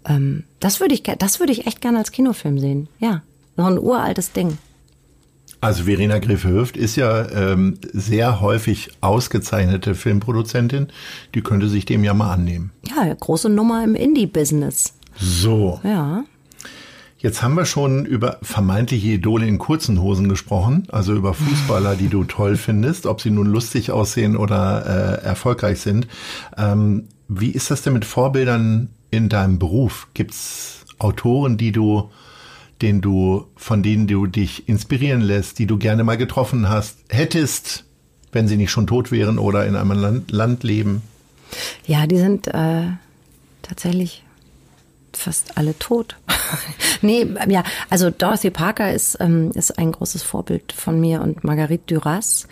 Ähm, das würde ich, das würde ich echt gerne als Kinofilm sehen. Ja, so ein uraltes Ding. Also Verena Greffe-Hüft ist ja ähm, sehr häufig ausgezeichnete Filmproduzentin. Die könnte sich dem ja mal annehmen. Ja, große Nummer im Indie-Business. So. Ja. Jetzt haben wir schon über vermeintliche Idole in kurzen Hosen gesprochen, also über Fußballer, die du toll (laughs) findest, ob sie nun lustig aussehen oder äh, erfolgreich sind. Ähm, wie ist das denn mit Vorbildern in deinem Beruf? Gibt's Autoren, die du den du, von denen du dich inspirieren lässt, die du gerne mal getroffen hast, hättest, wenn sie nicht schon tot wären oder in einem Land, Land leben? Ja, die sind äh, tatsächlich fast alle tot. (laughs) nee, ja, also Dorothy Parker ist, ähm, ist ein großes Vorbild von mir und Marguerite Duras,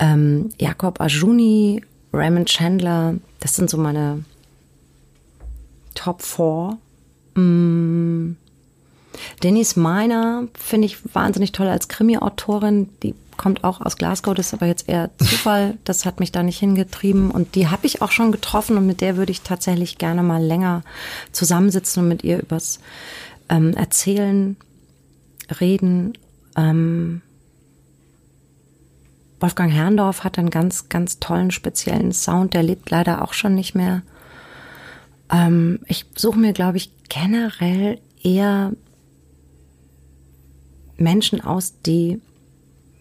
ähm, Jakob Ajuni, Raymond Chandler, das sind so meine Top 4. Mm. Denise Miner finde ich wahnsinnig toll als Krimi-Autorin. Die kommt auch aus Glasgow, das ist aber jetzt eher Zufall. Das hat mich da nicht hingetrieben. Und die habe ich auch schon getroffen und mit der würde ich tatsächlich gerne mal länger zusammensitzen und mit ihr übers ähm, Erzählen reden. Ähm, Wolfgang Herrndorf hat einen ganz, ganz tollen, speziellen Sound. Der lebt leider auch schon nicht mehr. Ähm, ich suche mir, glaube ich, generell eher Menschen aus, die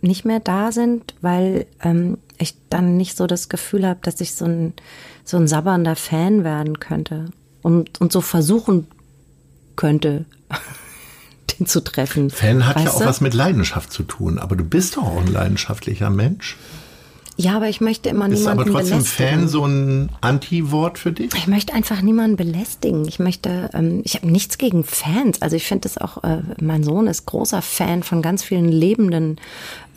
nicht mehr da sind, weil ähm, ich dann nicht so das Gefühl habe, dass ich so ein, so ein sabbernder Fan werden könnte und, und so versuchen könnte, (laughs) den zu treffen. Fan hat weißt ja auch du? was mit Leidenschaft zu tun, aber du bist doch auch ein leidenschaftlicher Mensch. Ja, aber ich möchte immer Ist niemanden aber trotzdem belästigen. Fan so ein Anti-Wort für dich? Ich möchte einfach niemanden belästigen. Ich möchte, ähm, ich habe nichts gegen Fans. Also ich finde das auch, äh, mein Sohn ist großer Fan von ganz vielen lebenden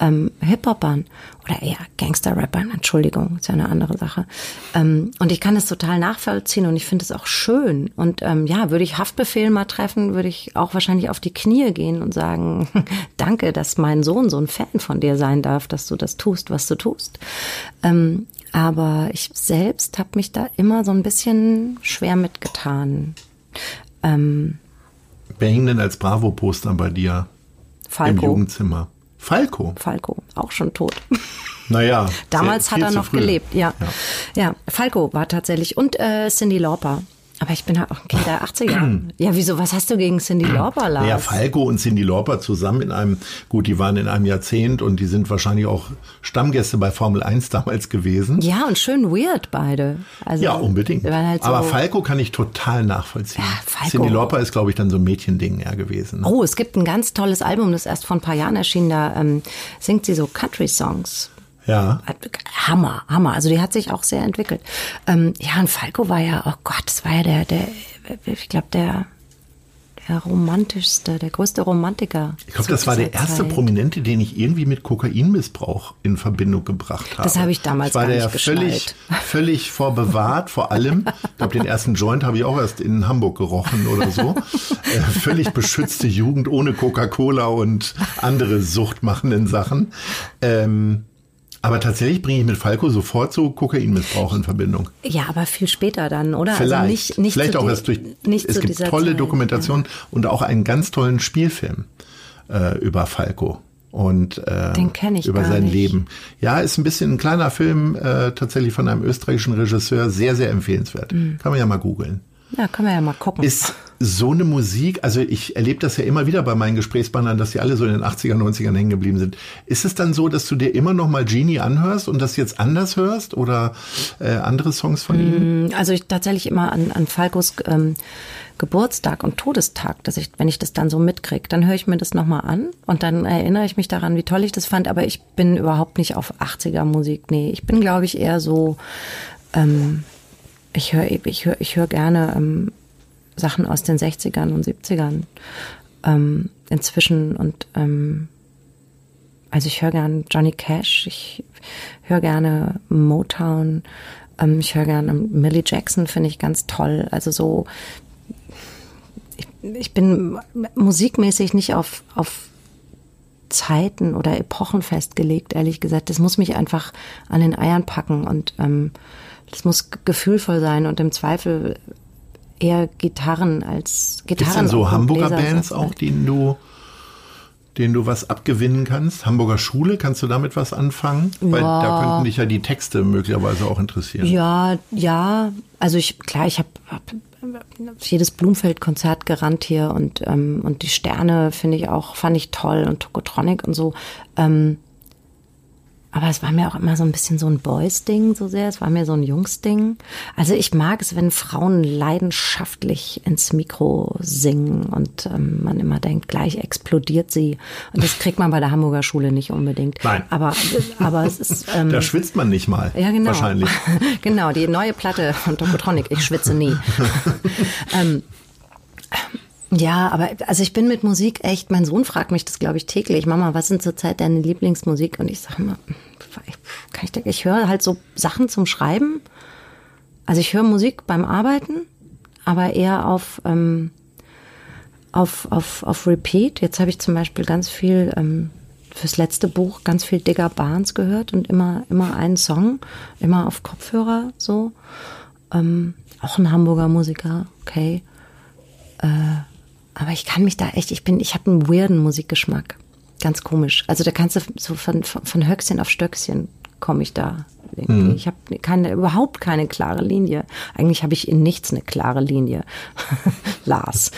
ähm, Hip-Hopern oder eher Gangster-Rappern, Entschuldigung, ist ja eine andere Sache. Ähm, und ich kann das total nachvollziehen und ich finde es auch schön. Und ähm, ja, würde ich Haftbefehl mal treffen, würde ich auch wahrscheinlich auf die Knie gehen und sagen, (laughs) danke, dass mein Sohn so ein Fan von dir sein darf, dass du das tust, was du tust. Ähm, aber ich selbst habe mich da immer so ein bisschen schwer mitgetan. Ähm, Wer hing denn als Bravo-Poster bei dir im Falco. Jugendzimmer? Falco. Falco, auch schon tot. (laughs) Naja. Damals sehr- hat er noch gelebt, ja. ja. Falco war tatsächlich. Und äh, Cindy Lauper. Aber ich bin halt auch ein Kind der 80er. ja, wieso? Was hast du gegen Cindy Lauper, Lars? Naja, Falco und Cindy Lauper zusammen in einem, gut, die waren in einem Jahrzehnt und die sind wahrscheinlich auch Stammgäste bei Formel 1 damals gewesen. ja, und schön weird beide. Also, Ja, unbedingt. Halt so, Aber Falco kann ich total nachvollziehen. Ja, Falco. Cindy Lauper ist, glaube ich, dann so ein Mädchending eher gewesen. Ne? Oh, es gibt ein ganz tolles Album, das erst vor ein paar Jahren erschien. Da ähm, singt sie so Country-Songs. Ja. Hammer, Hammer. Also die hat sich auch sehr entwickelt. Ähm, ja, und Falco war ja, oh Gott, das war ja der, der, ich glaube, der, der romantischste, der größte Romantiker. Ich glaube, das war der erste Zeit. Prominente, den ich irgendwie mit Kokainmissbrauch in Verbindung gebracht habe. Das habe ich damals ich war gar der nicht völlig, (laughs) völlig vorbewahrt, vor allem. Ich glaube, den ersten Joint habe ich auch erst in Hamburg gerochen oder so. äh, völlig beschützte Jugend ohne Coca-Cola und andere suchtmachenden Sachen. Ähm, aber tatsächlich bringe ich mit Falco sofort so Kokainmissbrauch in Verbindung. Ja, aber viel später dann, oder? Vielleicht. Also nicht, nicht Vielleicht auch die- erst durch. nicht es gibt tolle Zeit, Dokumentationen und auch einen ganz tollen Spielfilm äh, über Falco und äh, ich über sein nicht. Leben. Ja, ist ein bisschen ein kleiner Film, äh, tatsächlich von einem österreichischen Regisseur, sehr, sehr empfehlenswert. Mhm. Kann man ja mal googeln. Ja, können wir ja mal gucken. Ist so eine Musik, also ich erlebe das ja immer wieder bei meinen Gesprächspartnern, dass die alle so in den 80er, 90ern hängen geblieben sind. Ist es dann so, dass du dir immer noch mal Genie anhörst und das jetzt anders hörst oder äh, andere Songs von ihm? Also ich tatsächlich immer an, an Falcos ähm, Geburtstag und Todestag, dass ich, wenn ich das dann so mitkriege, dann höre ich mir das nochmal an und dann erinnere ich mich daran, wie toll ich das fand. Aber ich bin überhaupt nicht auf 80er Musik. Nee, ich bin, glaube ich, eher so, ähm, ich höre ich hör, ich hör gerne ähm, Sachen aus den 60ern und 70ern ähm, inzwischen und ähm, also ich höre gerne Johnny Cash, ich höre gerne Motown, ähm, ich höre gerne Millie Jackson, finde ich ganz toll. Also so, ich, ich bin musikmäßig nicht auf, auf Zeiten oder Epochen festgelegt, ehrlich gesagt. Das muss mich einfach an den Eiern packen und ähm, das muss gefühlvoll sein und im Zweifel eher Gitarren als Gibt es Gitarren. denn so Hamburger Bläser- Bands auch, denen du, denen du was abgewinnen kannst? Hamburger Schule, kannst du damit was anfangen? Weil da Ja. könnten dich ja die Texte möglicherweise auch interessieren. Ja, ja. Also ich, klar, ich habe hab jedes Blumfeld-Konzert gerannt hier und ähm, und die Sterne finde ich auch, fand ich toll und Tokotronic und so. Ähm, aber es war mir auch immer so ein bisschen so ein Boys-Ding so sehr. Es war mir so ein Jungs-Ding. Also ich mag es, wenn Frauen leidenschaftlich ins Mikro singen und ähm, man immer denkt, gleich explodiert sie. Und das kriegt man bei der Hamburger Schule nicht unbedingt. Nein. Aber, aber es ist... (laughs) Ähm, Da schwitzt man nicht mal. ja, genau. Wahrscheinlich. (laughs) genau, die neue Platte von Tokotronic, ich schwitze nie. (laughs) ähm, Ja, aber also ich bin mit Musik echt, mein Sohn fragt mich das, glaube ich, täglich. Mama, was sind zurzeit deine Lieblingsmusik? Und ich sage mal, kann ich, ich höre halt so Sachen zum Schreiben. Also ich höre Musik beim Arbeiten, aber eher auf, ähm, auf, auf, auf Repeat. Jetzt habe ich zum Beispiel ganz viel ähm, fürs letzte Buch ganz viel Digger Barnes gehört und immer, immer einen Song, immer auf Kopfhörer so. Ähm, auch ein Hamburger Musiker, okay. Äh, aber ich kann mich da echt, ich bin, ich habe einen weirden Musikgeschmack. Ganz komisch. Also da kannst du so von, von, von Höchstchen auf Stöckchen komme ich da. Mhm. Ich habe keine, überhaupt keine klare Linie. Eigentlich habe ich in nichts eine klare Linie. (laughs) Lars.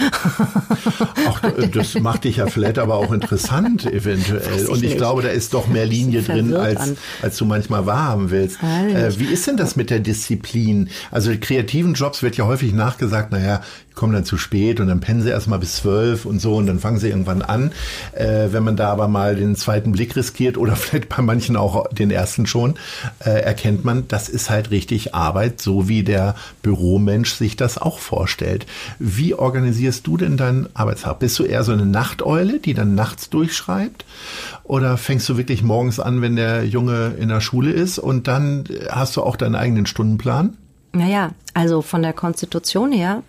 (laughs) Auch, das macht dich ja vielleicht aber auch interessant eventuell. Ich Und ich nicht. glaube, da ist doch mehr Linie drin, als, als du manchmal wahrhaben willst. Äh, wie ist denn das mit der Disziplin? Also kreativen Jobs wird ja häufig nachgesagt, naja, kommen dann zu spät und dann pennen sie erstmal bis zwölf und so und dann fangen sie irgendwann an. Äh, wenn man da aber mal den zweiten Blick riskiert oder (laughs) vielleicht bei manchen auch den ersten schon, äh, erkennt man, das ist halt richtig Arbeit, so wie der Büromensch sich das auch vorstellt. Wie organisierst du denn deinen Arbeitstag? Bist du eher so eine Nachteule, die dann nachts durchschreibt? Oder fängst du wirklich morgens an, wenn der Junge in der Schule ist und dann hast du auch deinen eigenen Stundenplan? Naja, also von der Konstitution her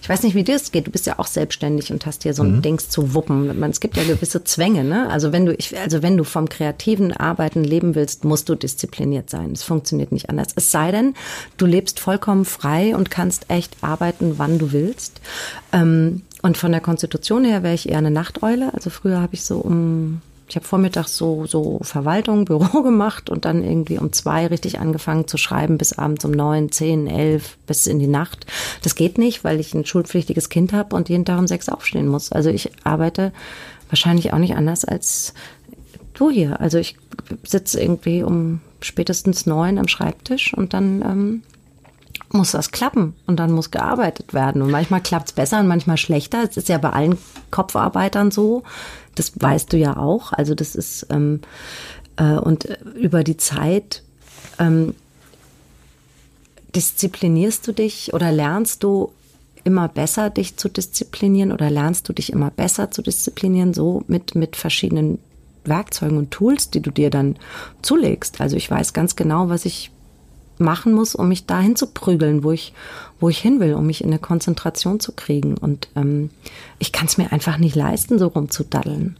ich weiß nicht, wie dir das geht. Du bist ja auch selbstständig und hast hier so ein mhm. Dings zu wuppen. Es gibt ja gewisse Zwänge, ne? Also wenn du, ich, also wenn du vom kreativen Arbeiten leben willst, musst du diszipliniert sein. Es funktioniert nicht anders. Es sei denn, du lebst vollkommen frei und kannst echt arbeiten, wann du willst. Ähm, und von der Konstitution her wäre ich eher eine Nachteule. Also früher habe ich so um ich habe vormittags so, so Verwaltung, (laughs) Büro gemacht und dann irgendwie um zwei richtig angefangen zu schreiben bis abends um neun, zehn, elf, bis in die Nacht. Das geht nicht, weil ich ein schulpflichtiges Kind habe und jeden Tag um sechs aufstehen muss. Also ich arbeite wahrscheinlich auch nicht anders als du hier. Also ich sitze irgendwie um spätestens neun am Schreibtisch und dann ähm, muss das klappen und dann muss gearbeitet werden. Und manchmal klappt es besser und manchmal schlechter. Es ist ja bei allen Kopfarbeitern so. Das weißt du ja auch. Also das ist ähm, äh, und über die Zeit ähm, disziplinierst du dich oder lernst du immer besser dich zu disziplinieren oder lernst du dich immer besser zu disziplinieren, so mit, mit verschiedenen Werkzeugen und Tools, die du dir dann zulegst. Also ich weiß ganz genau, was ich machen muss, um mich dahin zu prügeln, wo ich, wo ich hin will, um mich in eine Konzentration zu kriegen. Und ähm, ich kann es mir einfach nicht leisten, so rumzudaddeln,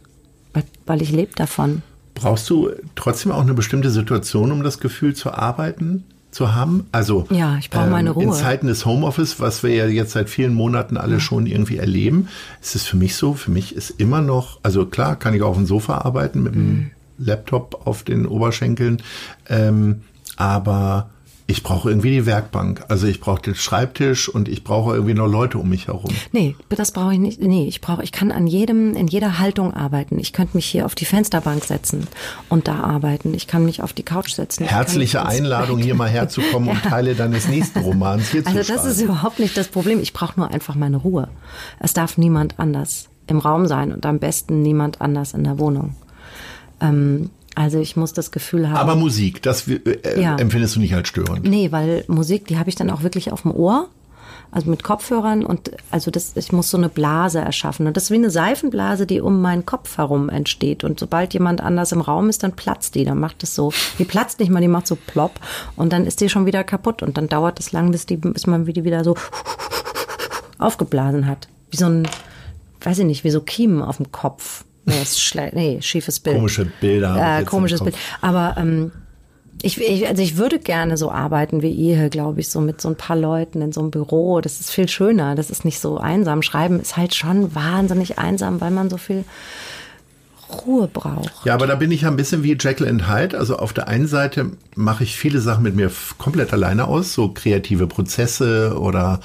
weil, weil ich lebe davon. Brauchst du trotzdem auch eine bestimmte Situation, um das Gefühl zu arbeiten? zu haben. Also ja, ich brauche meine ähm, Ruhe. In Zeiten des Homeoffice, was wir ja jetzt seit vielen Monaten alle ja. schon irgendwie erleben, ist es für mich so. Für mich ist immer noch, also klar, kann ich auf dem Sofa arbeiten mit dem mhm. Laptop auf den Oberschenkeln, ähm, aber ich brauche irgendwie die Werkbank. Also ich brauche den Schreibtisch und ich brauche irgendwie noch Leute um mich herum. Nee, das brauche ich nicht. Nee, ich brauche, ich kann an jedem, in jeder Haltung arbeiten. Ich könnte mich hier auf die Fensterbank setzen und da arbeiten. Ich kann mich auf die Couch setzen. Herzliche Einladung, hier mal herzukommen (laughs) ja. und Teile deines nächsten Romans hier also zu. Also das ist überhaupt nicht das Problem. Ich brauche nur einfach meine Ruhe. Es darf niemand anders im Raum sein und am besten niemand anders in der Wohnung. Ähm, also ich muss das Gefühl haben. Aber Musik, das äh, ja. empfindest du nicht als störend? Nee, weil Musik, die habe ich dann auch wirklich auf dem Ohr. Also mit Kopfhörern und also das, ich muss so eine Blase erschaffen. Und das ist wie eine Seifenblase, die um meinen Kopf herum entsteht. Und sobald jemand anders im Raum ist, dann platzt die. Dann macht es so. Die platzt nicht mal, die macht so plopp. Und dann ist die schon wieder kaputt. Und dann dauert es lang, bis, die, bis man die wieder so aufgeblasen hat. Wie so ein, weiß ich nicht, wie so Kiemen auf dem Kopf. Nee, ist schlecht. Nee, schiefes Bild. Komische Bilder. Äh, komisches Bild. Aber ähm, ich, ich, also ich würde gerne so arbeiten wie ihr, glaube ich, so mit so ein paar Leuten in so einem Büro. Das ist viel schöner. Das ist nicht so einsam. Schreiben ist halt schon wahnsinnig einsam, weil man so viel Ruhe braucht. Ja, aber da bin ich ja ein bisschen wie Jekyll and Hyde. Also auf der einen Seite mache ich viele Sachen mit mir komplett alleine aus, so kreative Prozesse oder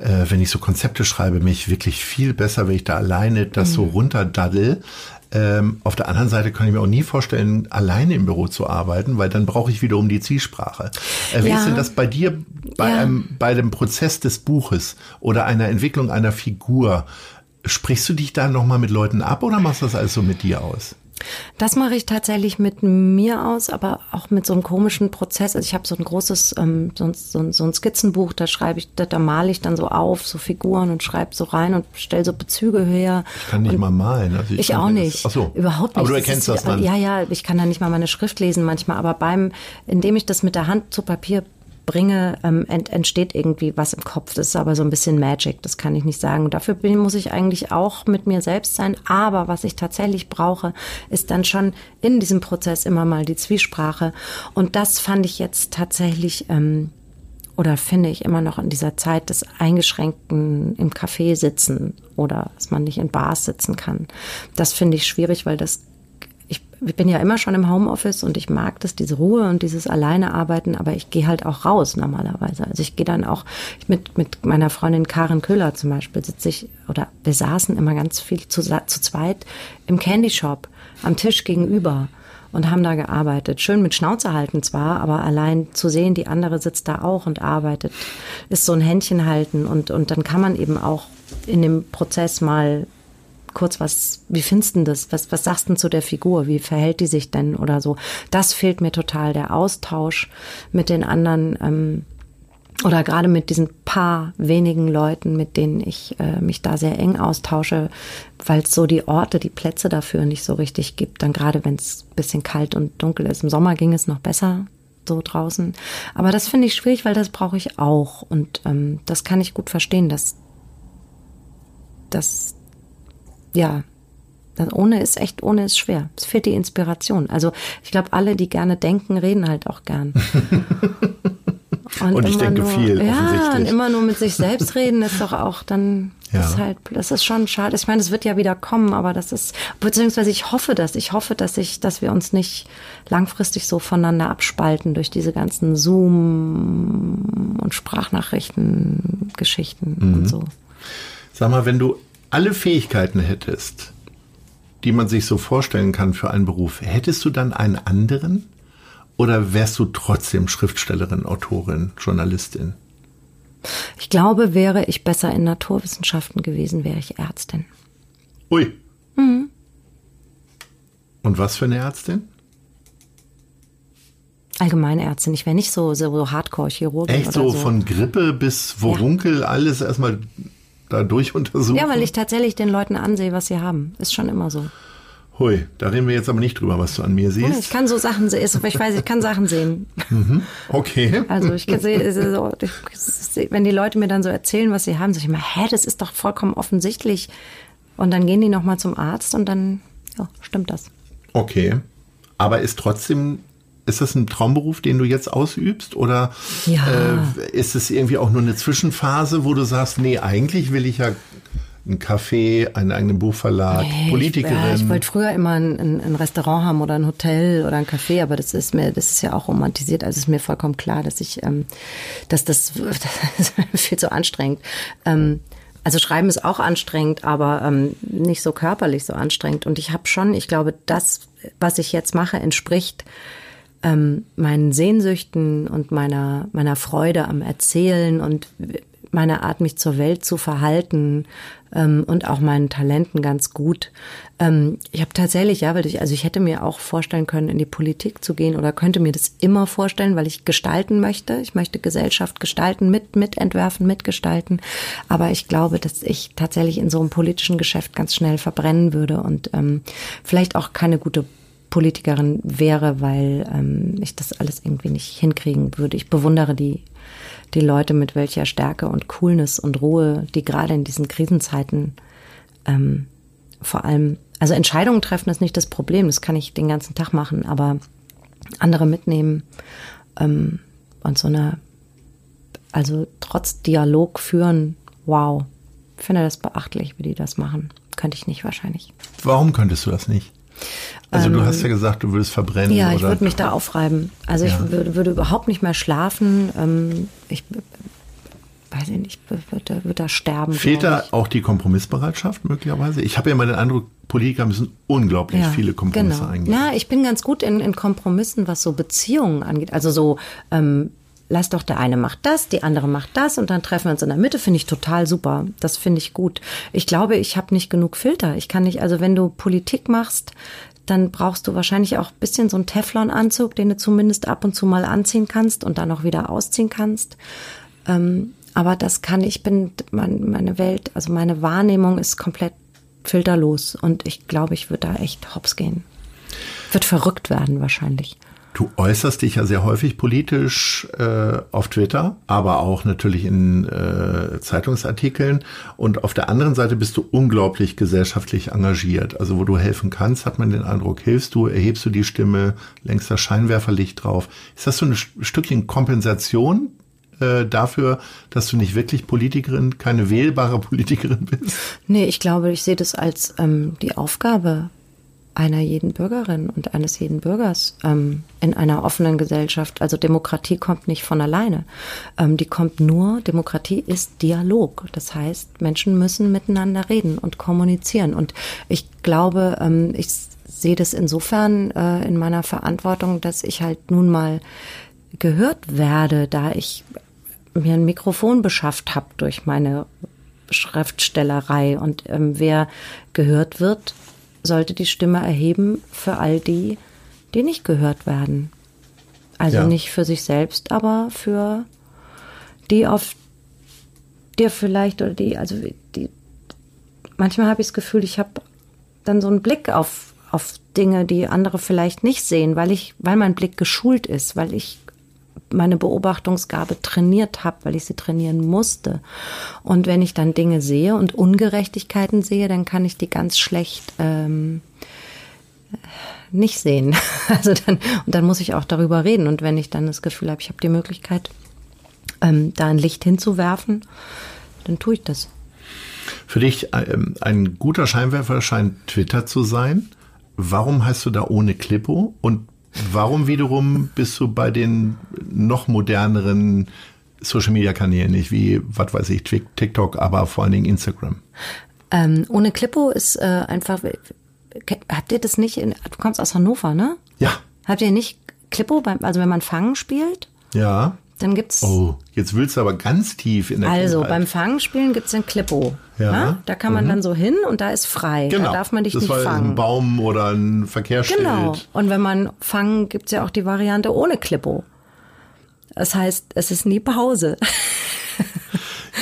äh, wenn ich so Konzepte schreibe, mich wirklich viel besser, wenn ich da alleine das mhm. so runterdaddel. Ähm, auf der anderen Seite kann ich mir auch nie vorstellen, alleine im Büro zu arbeiten, weil dann brauche ich wiederum die Zielsprache. Äh, wie ja. ist denn das bei dir bei, ja. einem, bei dem Prozess des Buches oder einer Entwicklung einer Figur? Sprichst du dich da nochmal mit Leuten ab oder machst du das alles so mit dir aus? Das mache ich tatsächlich mit mir aus, aber auch mit so einem komischen Prozess. Also ich habe so ein großes, ähm, so, so, so, ein Skizzenbuch, da schreibe ich, da, da male ich dann so auf, so Figuren und schreibe so rein und stelle so Bezüge her. Ich kann nicht und mal malen. Also ich, ich auch nicht. Das, ach so. Überhaupt nicht. Aber du erkennst das, ist, das dann. Ja, ja, ich kann da nicht mal meine Schrift lesen manchmal, aber beim, indem ich das mit der Hand zu Papier bringe, ähm, ent, entsteht irgendwie was im Kopf. Das ist aber so ein bisschen Magic, das kann ich nicht sagen. dafür bin, muss ich eigentlich auch mit mir selbst sein. Aber was ich tatsächlich brauche, ist dann schon in diesem Prozess immer mal die Zwiesprache. Und das fand ich jetzt tatsächlich. Ähm, oder finde ich immer noch in dieser Zeit des eingeschränkten im Café sitzen oder dass man nicht in Bars sitzen kann. Das finde ich schwierig, weil das ich bin ja immer schon im Homeoffice und ich mag das, diese Ruhe und dieses alleine arbeiten, aber ich gehe halt auch raus normalerweise. Also ich gehe dann auch mit, mit meiner Freundin Karen Köhler zum Beispiel sitze ich, oder wir saßen immer ganz viel zu, zu zweit im Candy Shop am Tisch gegenüber und haben da gearbeitet. Schön mit Schnauze halten zwar, aber allein zu sehen, die andere sitzt da auch und arbeitet, ist so ein Händchen halten und, und dann kann man eben auch in dem Prozess mal kurz was, wie findest du das? Was, was sagst du zu der Figur? Wie verhält die sich denn oder so? Das fehlt mir total, der Austausch mit den anderen, ähm, oder gerade mit diesen paar wenigen Leuten, mit denen ich äh, mich da sehr eng austausche, weil es so die Orte, die Plätze dafür nicht so richtig gibt. Dann gerade wenn es bisschen kalt und dunkel ist. Im Sommer ging es noch besser so draußen. Aber das finde ich schwierig, weil das brauche ich auch. Und ähm, das kann ich gut verstehen, dass, dass ja, ohne ist echt, ohne ist schwer. Es fehlt die Inspiration. Also ich glaube, alle, die gerne denken, reden halt auch gern. (laughs) Und, und ich denke nur, viel. Ja, und immer nur mit sich selbst reden ist doch auch dann, ja. ist halt, das ist schon schade. Ich meine, es wird ja wieder kommen, aber das ist, beziehungsweise ich hoffe das. Ich hoffe, dass ich, dass wir uns nicht langfristig so voneinander abspalten durch diese ganzen Zoom und Sprachnachrichten-Geschichten mhm. und so. Sag mal, wenn du alle Fähigkeiten hättest, die man sich so vorstellen kann für einen Beruf, hättest du dann einen anderen? Oder wärst du trotzdem Schriftstellerin, Autorin, Journalistin? Ich glaube, wäre ich besser in Naturwissenschaften gewesen, wäre ich Ärztin. Ui. Mhm. Und was für eine Ärztin? Allgemeinärztin. Ich wäre nicht so, so Hardcore-Chirurgin. Echt so, so, von Grippe bis Vorunkel, ja. alles erstmal dadurch untersuchen? Ja, weil ich tatsächlich den Leuten ansehe, was sie haben. Ist schon immer so. Hui, da reden wir jetzt aber nicht drüber, was du an mir siehst. Ich kann so Sachen sehen. Ich weiß, ich kann Sachen sehen. Mhm, okay. Also ich kann sehen, so, wenn die Leute mir dann so erzählen, was sie haben, sage ich immer, hä, das ist doch vollkommen offensichtlich. Und dann gehen die nochmal zum Arzt und dann, ja, stimmt das. Okay. Aber ist trotzdem ist das ein Traumberuf, den du jetzt ausübst? Oder ja. äh, ist es irgendwie auch nur eine Zwischenphase, wo du sagst, nee, eigentlich will ich ja ein Café, einen eigenen Buchverlag, nee, Politikerin. Ich, ja, ich wollte früher immer ein, ein, Restaurant haben oder ein Hotel oder ein Café, aber das ist mir, das ist ja auch romantisiert. Also ist mir vollkommen klar, dass ich, ähm, dass das, (laughs) das viel zu anstrengend. Ähm, also Schreiben ist auch anstrengend, aber ähm, nicht so körperlich so anstrengend. Und ich habe schon, ich glaube, das, was ich jetzt mache, entspricht ähm, meinen Sehnsüchten und meiner, meiner Freude am Erzählen und meiner Art, mich zur Welt zu verhalten ähm, und auch meinen Talenten ganz gut. Ähm, ich habe tatsächlich, ja, weil ich, also ich hätte mir auch vorstellen können, in die Politik zu gehen oder könnte mir das immer vorstellen, weil ich gestalten möchte. Ich möchte Gesellschaft gestalten, mit, mitentwerfen, mitgestalten. Aber ich glaube, dass ich tatsächlich in so einem politischen Geschäft ganz schnell verbrennen würde und ähm, vielleicht auch keine gute Politikerin wäre, weil ähm, ich das alles irgendwie nicht hinkriegen würde. Ich bewundere die, die Leute mit welcher Stärke und Coolness und Ruhe, die gerade in diesen Krisenzeiten ähm, vor allem, also Entscheidungen treffen ist nicht das Problem, das kann ich den ganzen Tag machen, aber andere mitnehmen ähm, und so eine, also trotz Dialog führen, wow, finde das beachtlich, wie die das machen. Könnte ich nicht wahrscheinlich. Warum könntest du das nicht? Also du hast ja ähm, gesagt, du würdest verbrennen. Ja, ich würde mich da aufreiben. Also ja. ich würde, würde, überhaupt nicht mehr schlafen. Ähm, ich weiß ich nicht, würde, würde da sterben. Fehlt da auch die Kompromissbereitschaft möglicherweise? Ich habe ja immer den Eindruck, Politiker müssen unglaublich ja, viele Kompromisse genau. eingehen. Ja, ich bin ganz gut in, in Kompromissen, was so Beziehungen angeht. Also so ähm, lass doch der eine macht das, die andere macht das und dann treffen wir uns in der Mitte, finde ich total super. Das finde ich gut. Ich glaube, ich habe nicht genug Filter. Ich kann nicht, also wenn du Politik machst, dann brauchst du wahrscheinlich auch ein bisschen so einen Teflon-Anzug, den du zumindest ab und zu mal anziehen kannst und dann auch wieder ausziehen kannst. Ähm, aber das kann ich bin meine Welt, also meine Wahrnehmung ist komplett filterlos und ich glaube, ich würde da echt hops gehen. Wird verrückt werden wahrscheinlich. Du äußerst dich ja sehr häufig politisch äh, auf Twitter, aber auch natürlich in äh, Zeitungsartikeln. Und auf der anderen Seite bist du unglaublich gesellschaftlich engagiert. Also wo du helfen kannst, hat man den Eindruck, hilfst du, erhebst du die Stimme, längst das Scheinwerferlicht drauf. Ist das so ein Stückchen Kompensation äh, dafür, dass du nicht wirklich Politikerin, keine wählbare (laughs) Politikerin bist? Nee, ich glaube, ich sehe das als ähm, die Aufgabe einer jeden Bürgerin und eines jeden Bürgers ähm, in einer offenen Gesellschaft. Also Demokratie kommt nicht von alleine. Ähm, die kommt nur, Demokratie ist Dialog. Das heißt, Menschen müssen miteinander reden und kommunizieren. Und ich glaube, ähm, ich sehe das insofern äh, in meiner Verantwortung, dass ich halt nun mal gehört werde, da ich mir ein Mikrofon beschafft habe durch meine Schriftstellerei. Und ähm, wer gehört wird, sollte die Stimme erheben für all die, die nicht gehört werden. Also ja. nicht für sich selbst, aber für die auf dir vielleicht oder die, also die, manchmal habe ich das Gefühl, ich habe dann so einen Blick auf, auf Dinge, die andere vielleicht nicht sehen, weil ich, weil mein Blick geschult ist, weil ich meine Beobachtungsgabe trainiert habe, weil ich sie trainieren musste. Und wenn ich dann Dinge sehe und Ungerechtigkeiten sehe, dann kann ich die ganz schlecht ähm, nicht sehen. (laughs) Also dann, und dann muss ich auch darüber reden. Und wenn ich dann das Gefühl habe, ich habe die Möglichkeit, ähm, da ein Licht hinzuwerfen, dann tue ich das. Für dich ähm, ein guter Scheinwerfer scheint Twitter zu sein. Warum heißt du da ohne Klippo? Und Warum wiederum bist du bei den noch moderneren Social Media Kanälen nicht wie, was weiß ich, TikTok, aber vor allen Dingen Instagram? Ähm, ohne Klippo ist äh, einfach, habt ihr das nicht, in, du kommst aus Hannover, ne? Ja. Habt ihr nicht Klippo, beim, also wenn man Fangen spielt? Ja. Dann gibt's. Oh, jetzt willst du aber ganz tief in der Also Kindheit. beim Fangspielen gibt's den Klippo. Ja. Ne? Da kann man mhm. dann so hin und da ist frei. Genau. Da darf man dich das nicht war fangen. Ein Baum oder ein Verkehrsschild. Genau. Und wenn man fangen, gibt's ja auch die Variante ohne Klippo. Das heißt, es ist nie Pause.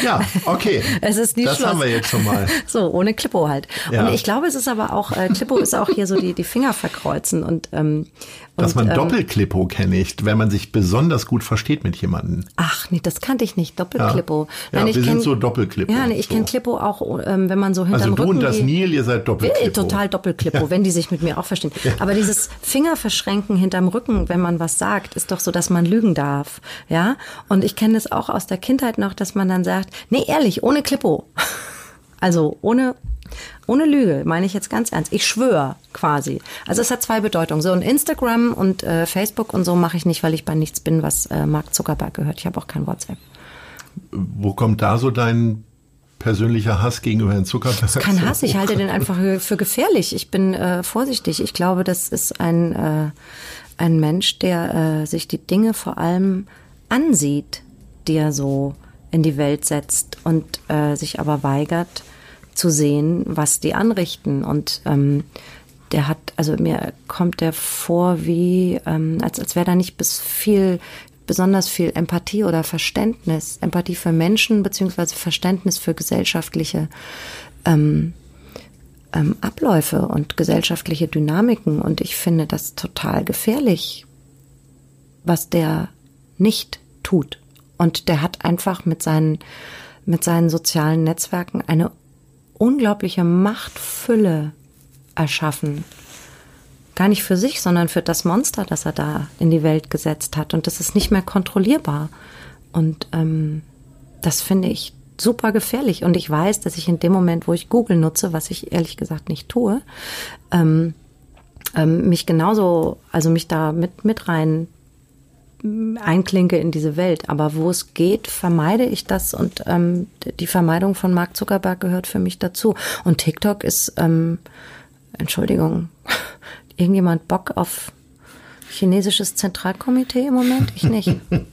Ja, okay. (laughs) es ist nie Das Schluss. haben wir jetzt schon mal. (laughs) So, ohne Klippo halt. Ja. Und ich glaube, es ist aber auch, äh, Klippo ist auch hier so die, die Finger verkreuzen und, ähm, dass man ähm, Doppelklippo kenne ich, wenn man sich besonders gut versteht mit jemandem. Ach, nee, das kannte ich nicht. Doppelklippo. Ja, ja ich wir kenn, sind so Doppelklippo. Ja, nee, ich so. kenne Klippo auch, ähm, wenn man so hinterm Also du Rücken und das Nil, ihr seid Doppelklippo. Total Doppelklippo, ja. wenn die sich mit mir auch verstehen. Aber dieses Fingerverschränken hinterm Rücken, wenn man was sagt, ist doch so, dass man lügen darf. Ja? Und ich kenne es auch aus der Kindheit noch, dass man dann sagt, nee, ehrlich, ohne Klippo. (laughs) Also ohne ohne Lüge, meine ich jetzt ganz ernst. Ich schwöre quasi. Also es hat zwei Bedeutungen. So und Instagram und äh, Facebook und so mache ich nicht, weil ich bei nichts bin, was äh, Mark Zuckerberg gehört. Ich habe auch kein WhatsApp. Wo kommt da so dein persönlicher Hass gegenüber Herrn Zuckerberg? Das ist kein Hass, ich halte (laughs) den einfach für gefährlich. Ich bin äh, vorsichtig. Ich glaube, das ist ein, äh, ein Mensch, der äh, sich die Dinge vor allem ansieht, die er so in die Welt setzt und äh, sich aber weigert, zu sehen, was die anrichten. Und ähm, der hat, also mir kommt der vor wie, ähm, als, als wäre da nicht bis viel, besonders viel Empathie oder Verständnis, Empathie für Menschen beziehungsweise Verständnis für gesellschaftliche ähm, ähm, Abläufe und gesellschaftliche Dynamiken. Und ich finde das total gefährlich, was der nicht tut. Und der hat einfach mit seinen, mit seinen sozialen Netzwerken eine unglaubliche Machtfülle erschaffen. Gar nicht für sich, sondern für das Monster, das er da in die Welt gesetzt hat. Und das ist nicht mehr kontrollierbar. Und ähm, das finde ich super gefährlich. Und ich weiß, dass ich in dem Moment, wo ich Google nutze, was ich ehrlich gesagt nicht tue, ähm, ähm, mich genauso, also mich da mit, mit rein einklinke in diese Welt. Aber wo es geht, vermeide ich das und ähm, die Vermeidung von Mark Zuckerberg gehört für mich dazu. Und TikTok ist, ähm, Entschuldigung, (laughs) irgendjemand Bock auf chinesisches Zentralkomitee im Moment? Ich nicht. (laughs)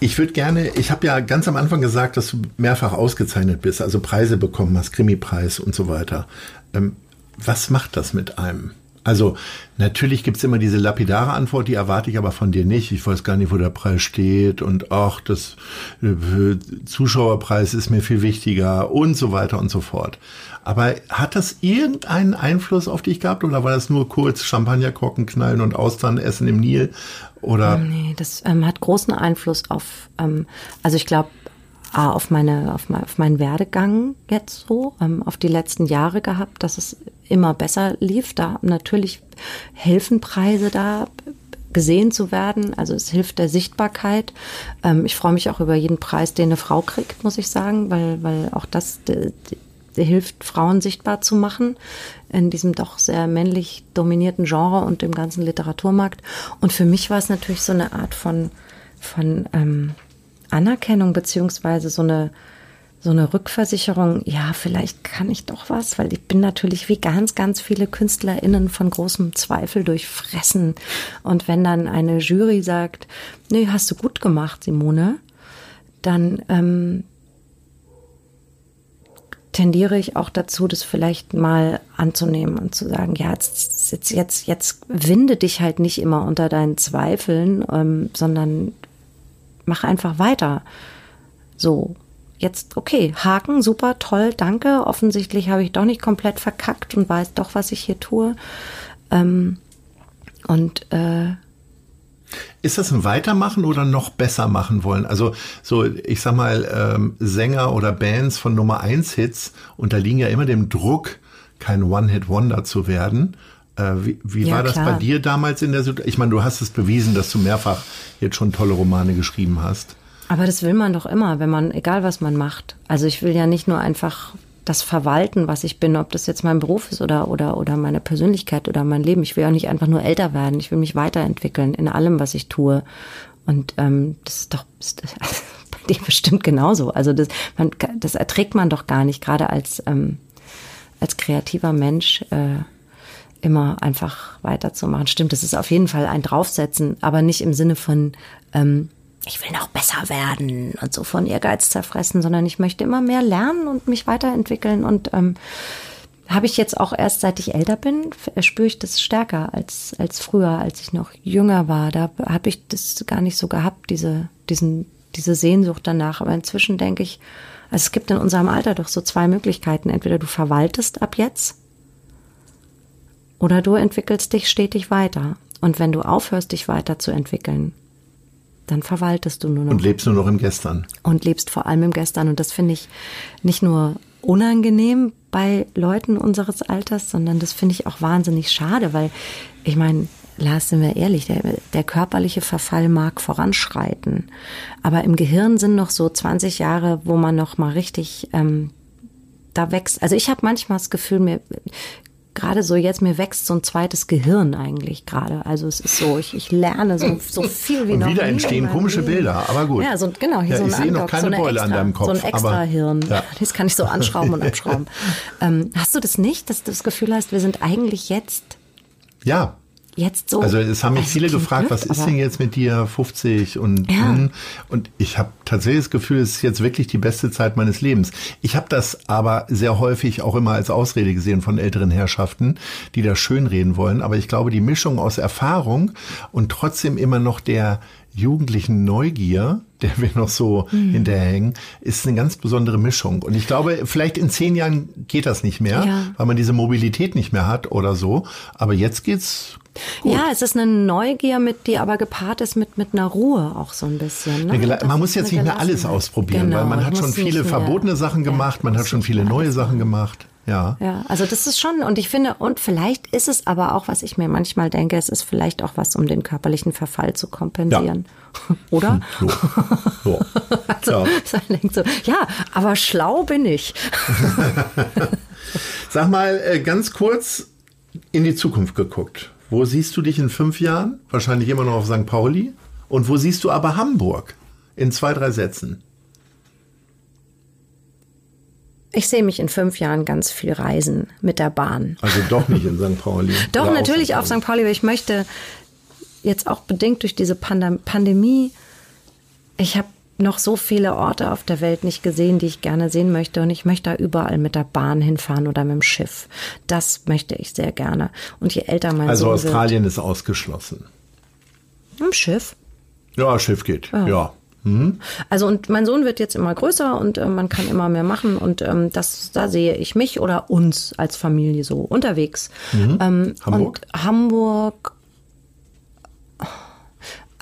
Ich würde gerne, ich habe ja ganz am Anfang gesagt, dass du mehrfach ausgezeichnet bist, also Preise bekommen hast, Krimi-Preis und so weiter. Ähm, was macht das mit einem? Also natürlich gibt's immer diese lapidare Antwort, die erwarte ich aber von dir nicht. Ich weiß gar nicht, wo der Preis steht und ach, das äh, Zuschauerpreis ist mir viel wichtiger und so weiter und so fort. Aber hat das irgendeinen Einfluss auf dich gehabt oder war das nur kurz Champagnerkorken knallen und Austern essen im Nil? Oder? Nee, das ähm, hat großen Einfluss auf, ähm, also ich glaube, auf meine, auf, mein, auf meinen Werdegang jetzt so, ähm, auf die letzten Jahre gehabt, dass es immer besser lief. Da natürlich helfen Preise da gesehen zu werden. Also es hilft der Sichtbarkeit. Ähm, ich freue mich auch über jeden Preis, den eine Frau kriegt, muss ich sagen, weil, weil auch das die, die hilft, Frauen sichtbar zu machen in diesem doch sehr männlich dominierten Genre und dem ganzen Literaturmarkt. Und für mich war es natürlich so eine Art von, von ähm, Anerkennung beziehungsweise so eine so eine Rückversicherung, ja, vielleicht kann ich doch was, weil ich bin natürlich wie ganz, ganz viele KünstlerInnen von großem Zweifel durchfressen. Und wenn dann eine Jury sagt, nee, hast du gut gemacht, Simone, dann ähm, tendiere ich auch dazu, das vielleicht mal anzunehmen und zu sagen, ja, jetzt, jetzt, jetzt, jetzt winde dich halt nicht immer unter deinen Zweifeln, ähm, sondern mach einfach weiter. So, jetzt, okay, Haken, super, toll, danke. Offensichtlich habe ich doch nicht komplett verkackt und weiß doch, was ich hier tue. Ähm, und äh, ist das ein Weitermachen oder noch besser machen wollen? Also so, ich sag mal, ähm, Sänger oder Bands von Nummer 1 Hits unterliegen ja immer dem Druck, kein One-Hit-Wonder zu werden. Äh, wie wie ja, war das klar. bei dir damals in der Situation? Ich meine, du hast es bewiesen, dass du mehrfach jetzt schon tolle Romane geschrieben hast. Aber das will man doch immer, wenn man, egal was man macht. Also ich will ja nicht nur einfach das verwalten, was ich bin, ob das jetzt mein Beruf ist oder, oder, oder meine Persönlichkeit oder mein Leben. Ich will ja nicht einfach nur älter werden. Ich will mich weiterentwickeln in allem, was ich tue. Und ähm, das ist doch das ist (laughs) bei dir bestimmt genauso. Also das, man, das erträgt man doch gar nicht, gerade als, ähm, als kreativer Mensch. Äh, immer einfach weiterzumachen. Stimmt, das ist auf jeden Fall ein Draufsetzen, aber nicht im Sinne von, ähm, ich will noch besser werden und so von Ehrgeiz zerfressen, sondern ich möchte immer mehr lernen und mich weiterentwickeln und ähm, habe ich jetzt auch erst seit ich älter bin, spüre ich das stärker als, als früher, als ich noch jünger war. Da habe ich das gar nicht so gehabt, diese, diesen, diese Sehnsucht danach. Aber inzwischen denke ich, also es gibt in unserem Alter doch so zwei Möglichkeiten. Entweder du verwaltest ab jetzt oder du entwickelst dich stetig weiter. Und wenn du aufhörst, dich weiterzuentwickeln, dann verwaltest du nur noch. Und lebst nur noch im Gestern. Und lebst vor allem im Gestern. Und das finde ich nicht nur unangenehm bei Leuten unseres Alters, sondern das finde ich auch wahnsinnig schade, weil ich meine, Lars, sind wir ehrlich, der, der körperliche Verfall mag voranschreiten, aber im Gehirn sind noch so 20 Jahre, wo man noch mal richtig ähm, da wächst. Also ich habe manchmal das Gefühl, mir gerade so jetzt, mir wächst so ein zweites Gehirn eigentlich gerade. Also es ist so, ich, ich lerne so, so viel wie Und noch wieder entstehen komische Leben. Bilder, aber gut. Ja, so, genau, hier ja, so ein ich sehe noch keine so Beule extra, an deinem Kopf. So ein extra Hirn. Ja. (laughs) Das kann ich so anschrauben und abschrauben. (laughs) ähm, hast du das nicht, dass du das Gefühl hast, wir sind eigentlich jetzt ja, jetzt so. Also es haben mich also viele gefragt, blöd, was ist denn jetzt mit dir 50 und Ja. hm, und ich habe tatsächlich das Gefühl, es ist jetzt wirklich die beste Zeit meines Lebens. Ich habe das aber sehr häufig auch immer als Ausrede gesehen von älteren Herrschaften, die das schönreden wollen. Aber ich glaube, die Mischung aus Erfahrung und trotzdem immer noch der jugendlichen Neugier, der wir noch so Mhm. hinterhängen, ist eine ganz besondere Mischung. Und ich glaube, vielleicht in zehn Jahren geht das nicht mehr, Ja. weil man diese Mobilität nicht mehr hat oder so. Aber jetzt geht's gut. Ja, es ist eine Neugier, mit, die aber gepaart ist mit, mit einer Ruhe auch so ein bisschen. Ne? Das man muss jetzt nicht mehr alles ausprobieren, Genau, weil man hat schon viele verbotene Sachen Ja, gemacht, man muss hat schon viele neue Sachen gemacht. Ja. Ja, also das ist schon, und ich finde, und vielleicht ist es aber auch, was ich mir manchmal denke, es ist vielleicht auch was, um den körperlichen Verfall zu kompensieren. (laughs) Oder? So. So. (laughs) Also, Ja. man so, ja, aber schlau bin ich. (laughs) Sag mal äh, ganz kurz in die Zukunft geguckt. Wo siehst du dich in fünf Jahren? Wahrscheinlich immer noch auf St. Pauli. Und wo siehst du aber Hamburg? In zwei, drei Sätzen. Ich sehe mich in fünf Jahren ganz viel reisen mit der Bahn. Also doch nicht in St. Pauli. (laughs) Doch, natürlich auf St. Pauli, weil ich möchte jetzt auch bedingt durch diese Pandem Pandemie, ich habe noch so viele Orte auf der Welt nicht gesehen, die ich gerne sehen möchte. Und ich möchte da überall mit der Bahn hinfahren oder mit dem Schiff. Das möchte ich sehr gerne. Und je älter mein Also Sohn Australien wird, ist ausgeschlossen. Im Schiff? Ja, Schiff geht. Ja. ja. Mhm. Also und mein Sohn wird jetzt immer größer und äh, man kann immer mehr machen und ähm, das da sehe ich mich oder uns als Familie so unterwegs. Mhm. Ähm, Hamburg. Und Hamburg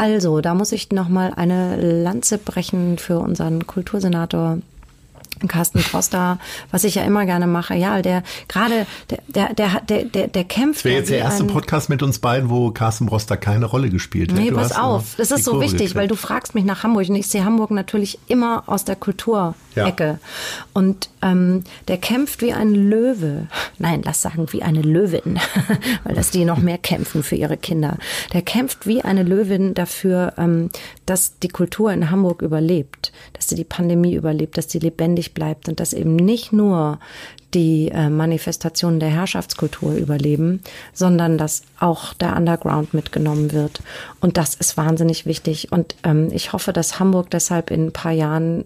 also, da muss ich noch mal eine Lanze brechen für unseren Kultursenator Carsten Costa, was ich ja immer gerne mache. Ja, der gerade der der der der der, kämpft. Das wäre jetzt der erste Podcast mit uns beiden, wo Carsten Broster keine Rolle gespielt hat. Nee, du pass auf. Das ist so wichtig, gekriegt. weil du fragst mich nach Hamburg und ich sehe Hamburg natürlich immer aus der Kulturecke. Ja. Und ähm, der kämpft wie ein Löwe. Nein, lass sagen, wie eine Löwin, (laughs) weil das die noch mehr kämpfen für ihre Kinder. Der kämpft wie eine Löwin dafür, ähm, dass die Kultur in Hamburg überlebt, dass sie die Pandemie überlebt, dass sie lebendig bleibt und dass eben nicht nur die äh, Manifestationen der Herrschaftskultur überleben, sondern dass auch der Underground mitgenommen wird. Und das ist wahnsinnig wichtig. Und ähm, ich hoffe, dass Hamburg deshalb in ein paar Jahren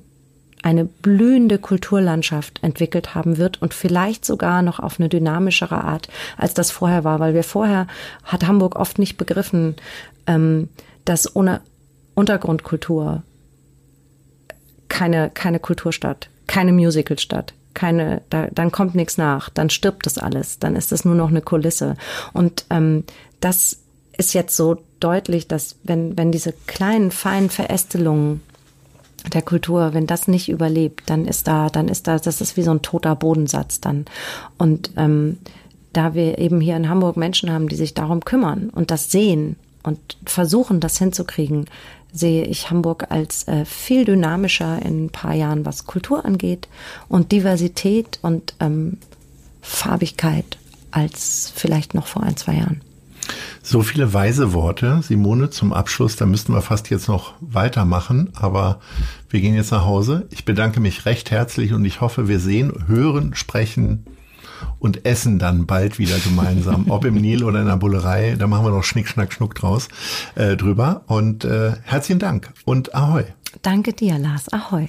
eine blühende Kulturlandschaft entwickelt haben wird und vielleicht sogar noch auf eine dynamischere Art, als das vorher war, weil wir vorher hat Hamburg oft nicht begriffen, ähm, dass ohne Untergrundkultur keine, keine Kulturstadt, keine Musicalstadt, keine, da, dann kommt nichts nach, dann stirbt das alles, dann ist das nur noch eine Kulisse. Und ähm, das ist jetzt so deutlich, dass wenn, wenn diese kleinen, feinen Verästelungen der Kultur, wenn das nicht überlebt, dann ist da, dann ist da, das ist wie so ein toter Bodensatz dann. Und ähm, da wir eben hier in Hamburg Menschen haben, die sich darum kümmern und das sehen und versuchen, das hinzukriegen, sehe ich Hamburg als äh, viel dynamischer in ein paar Jahren, was Kultur angeht und Diversität und ähm, Farbigkeit als vielleicht noch vor ein, zwei Jahren. So viele weise Worte, Simone, zum Abschluss. Da müssten wir fast jetzt noch weitermachen, aber wir gehen jetzt nach Hause. Ich bedanke mich recht herzlich und ich hoffe, wir sehen, hören, sprechen und essen dann bald wieder gemeinsam. Ob im Nil oder in der Bullerei, da machen wir noch Schnick, Schnack, Schnuck draus äh, drüber. Und äh, herzlichen Dank und Ahoi. Danke dir, Lars. Ahoi.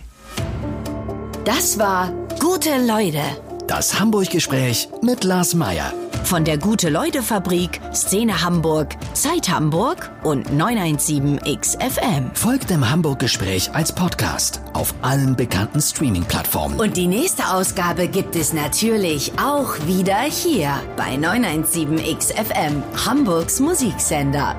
Das war Gute Leute. Das Hamburg-Gespräch mit Lars Meier. Von der Gute-Leute-Fabrik, Szene Hamburg, Zeit Hamburg und 917XFM. Folgt dem Hamburg-Gespräch als Podcast auf allen bekannten Streaming-Plattformen. Und die nächste Ausgabe gibt es natürlich auch wieder hier bei 917XFM, Hamburgs Musiksender.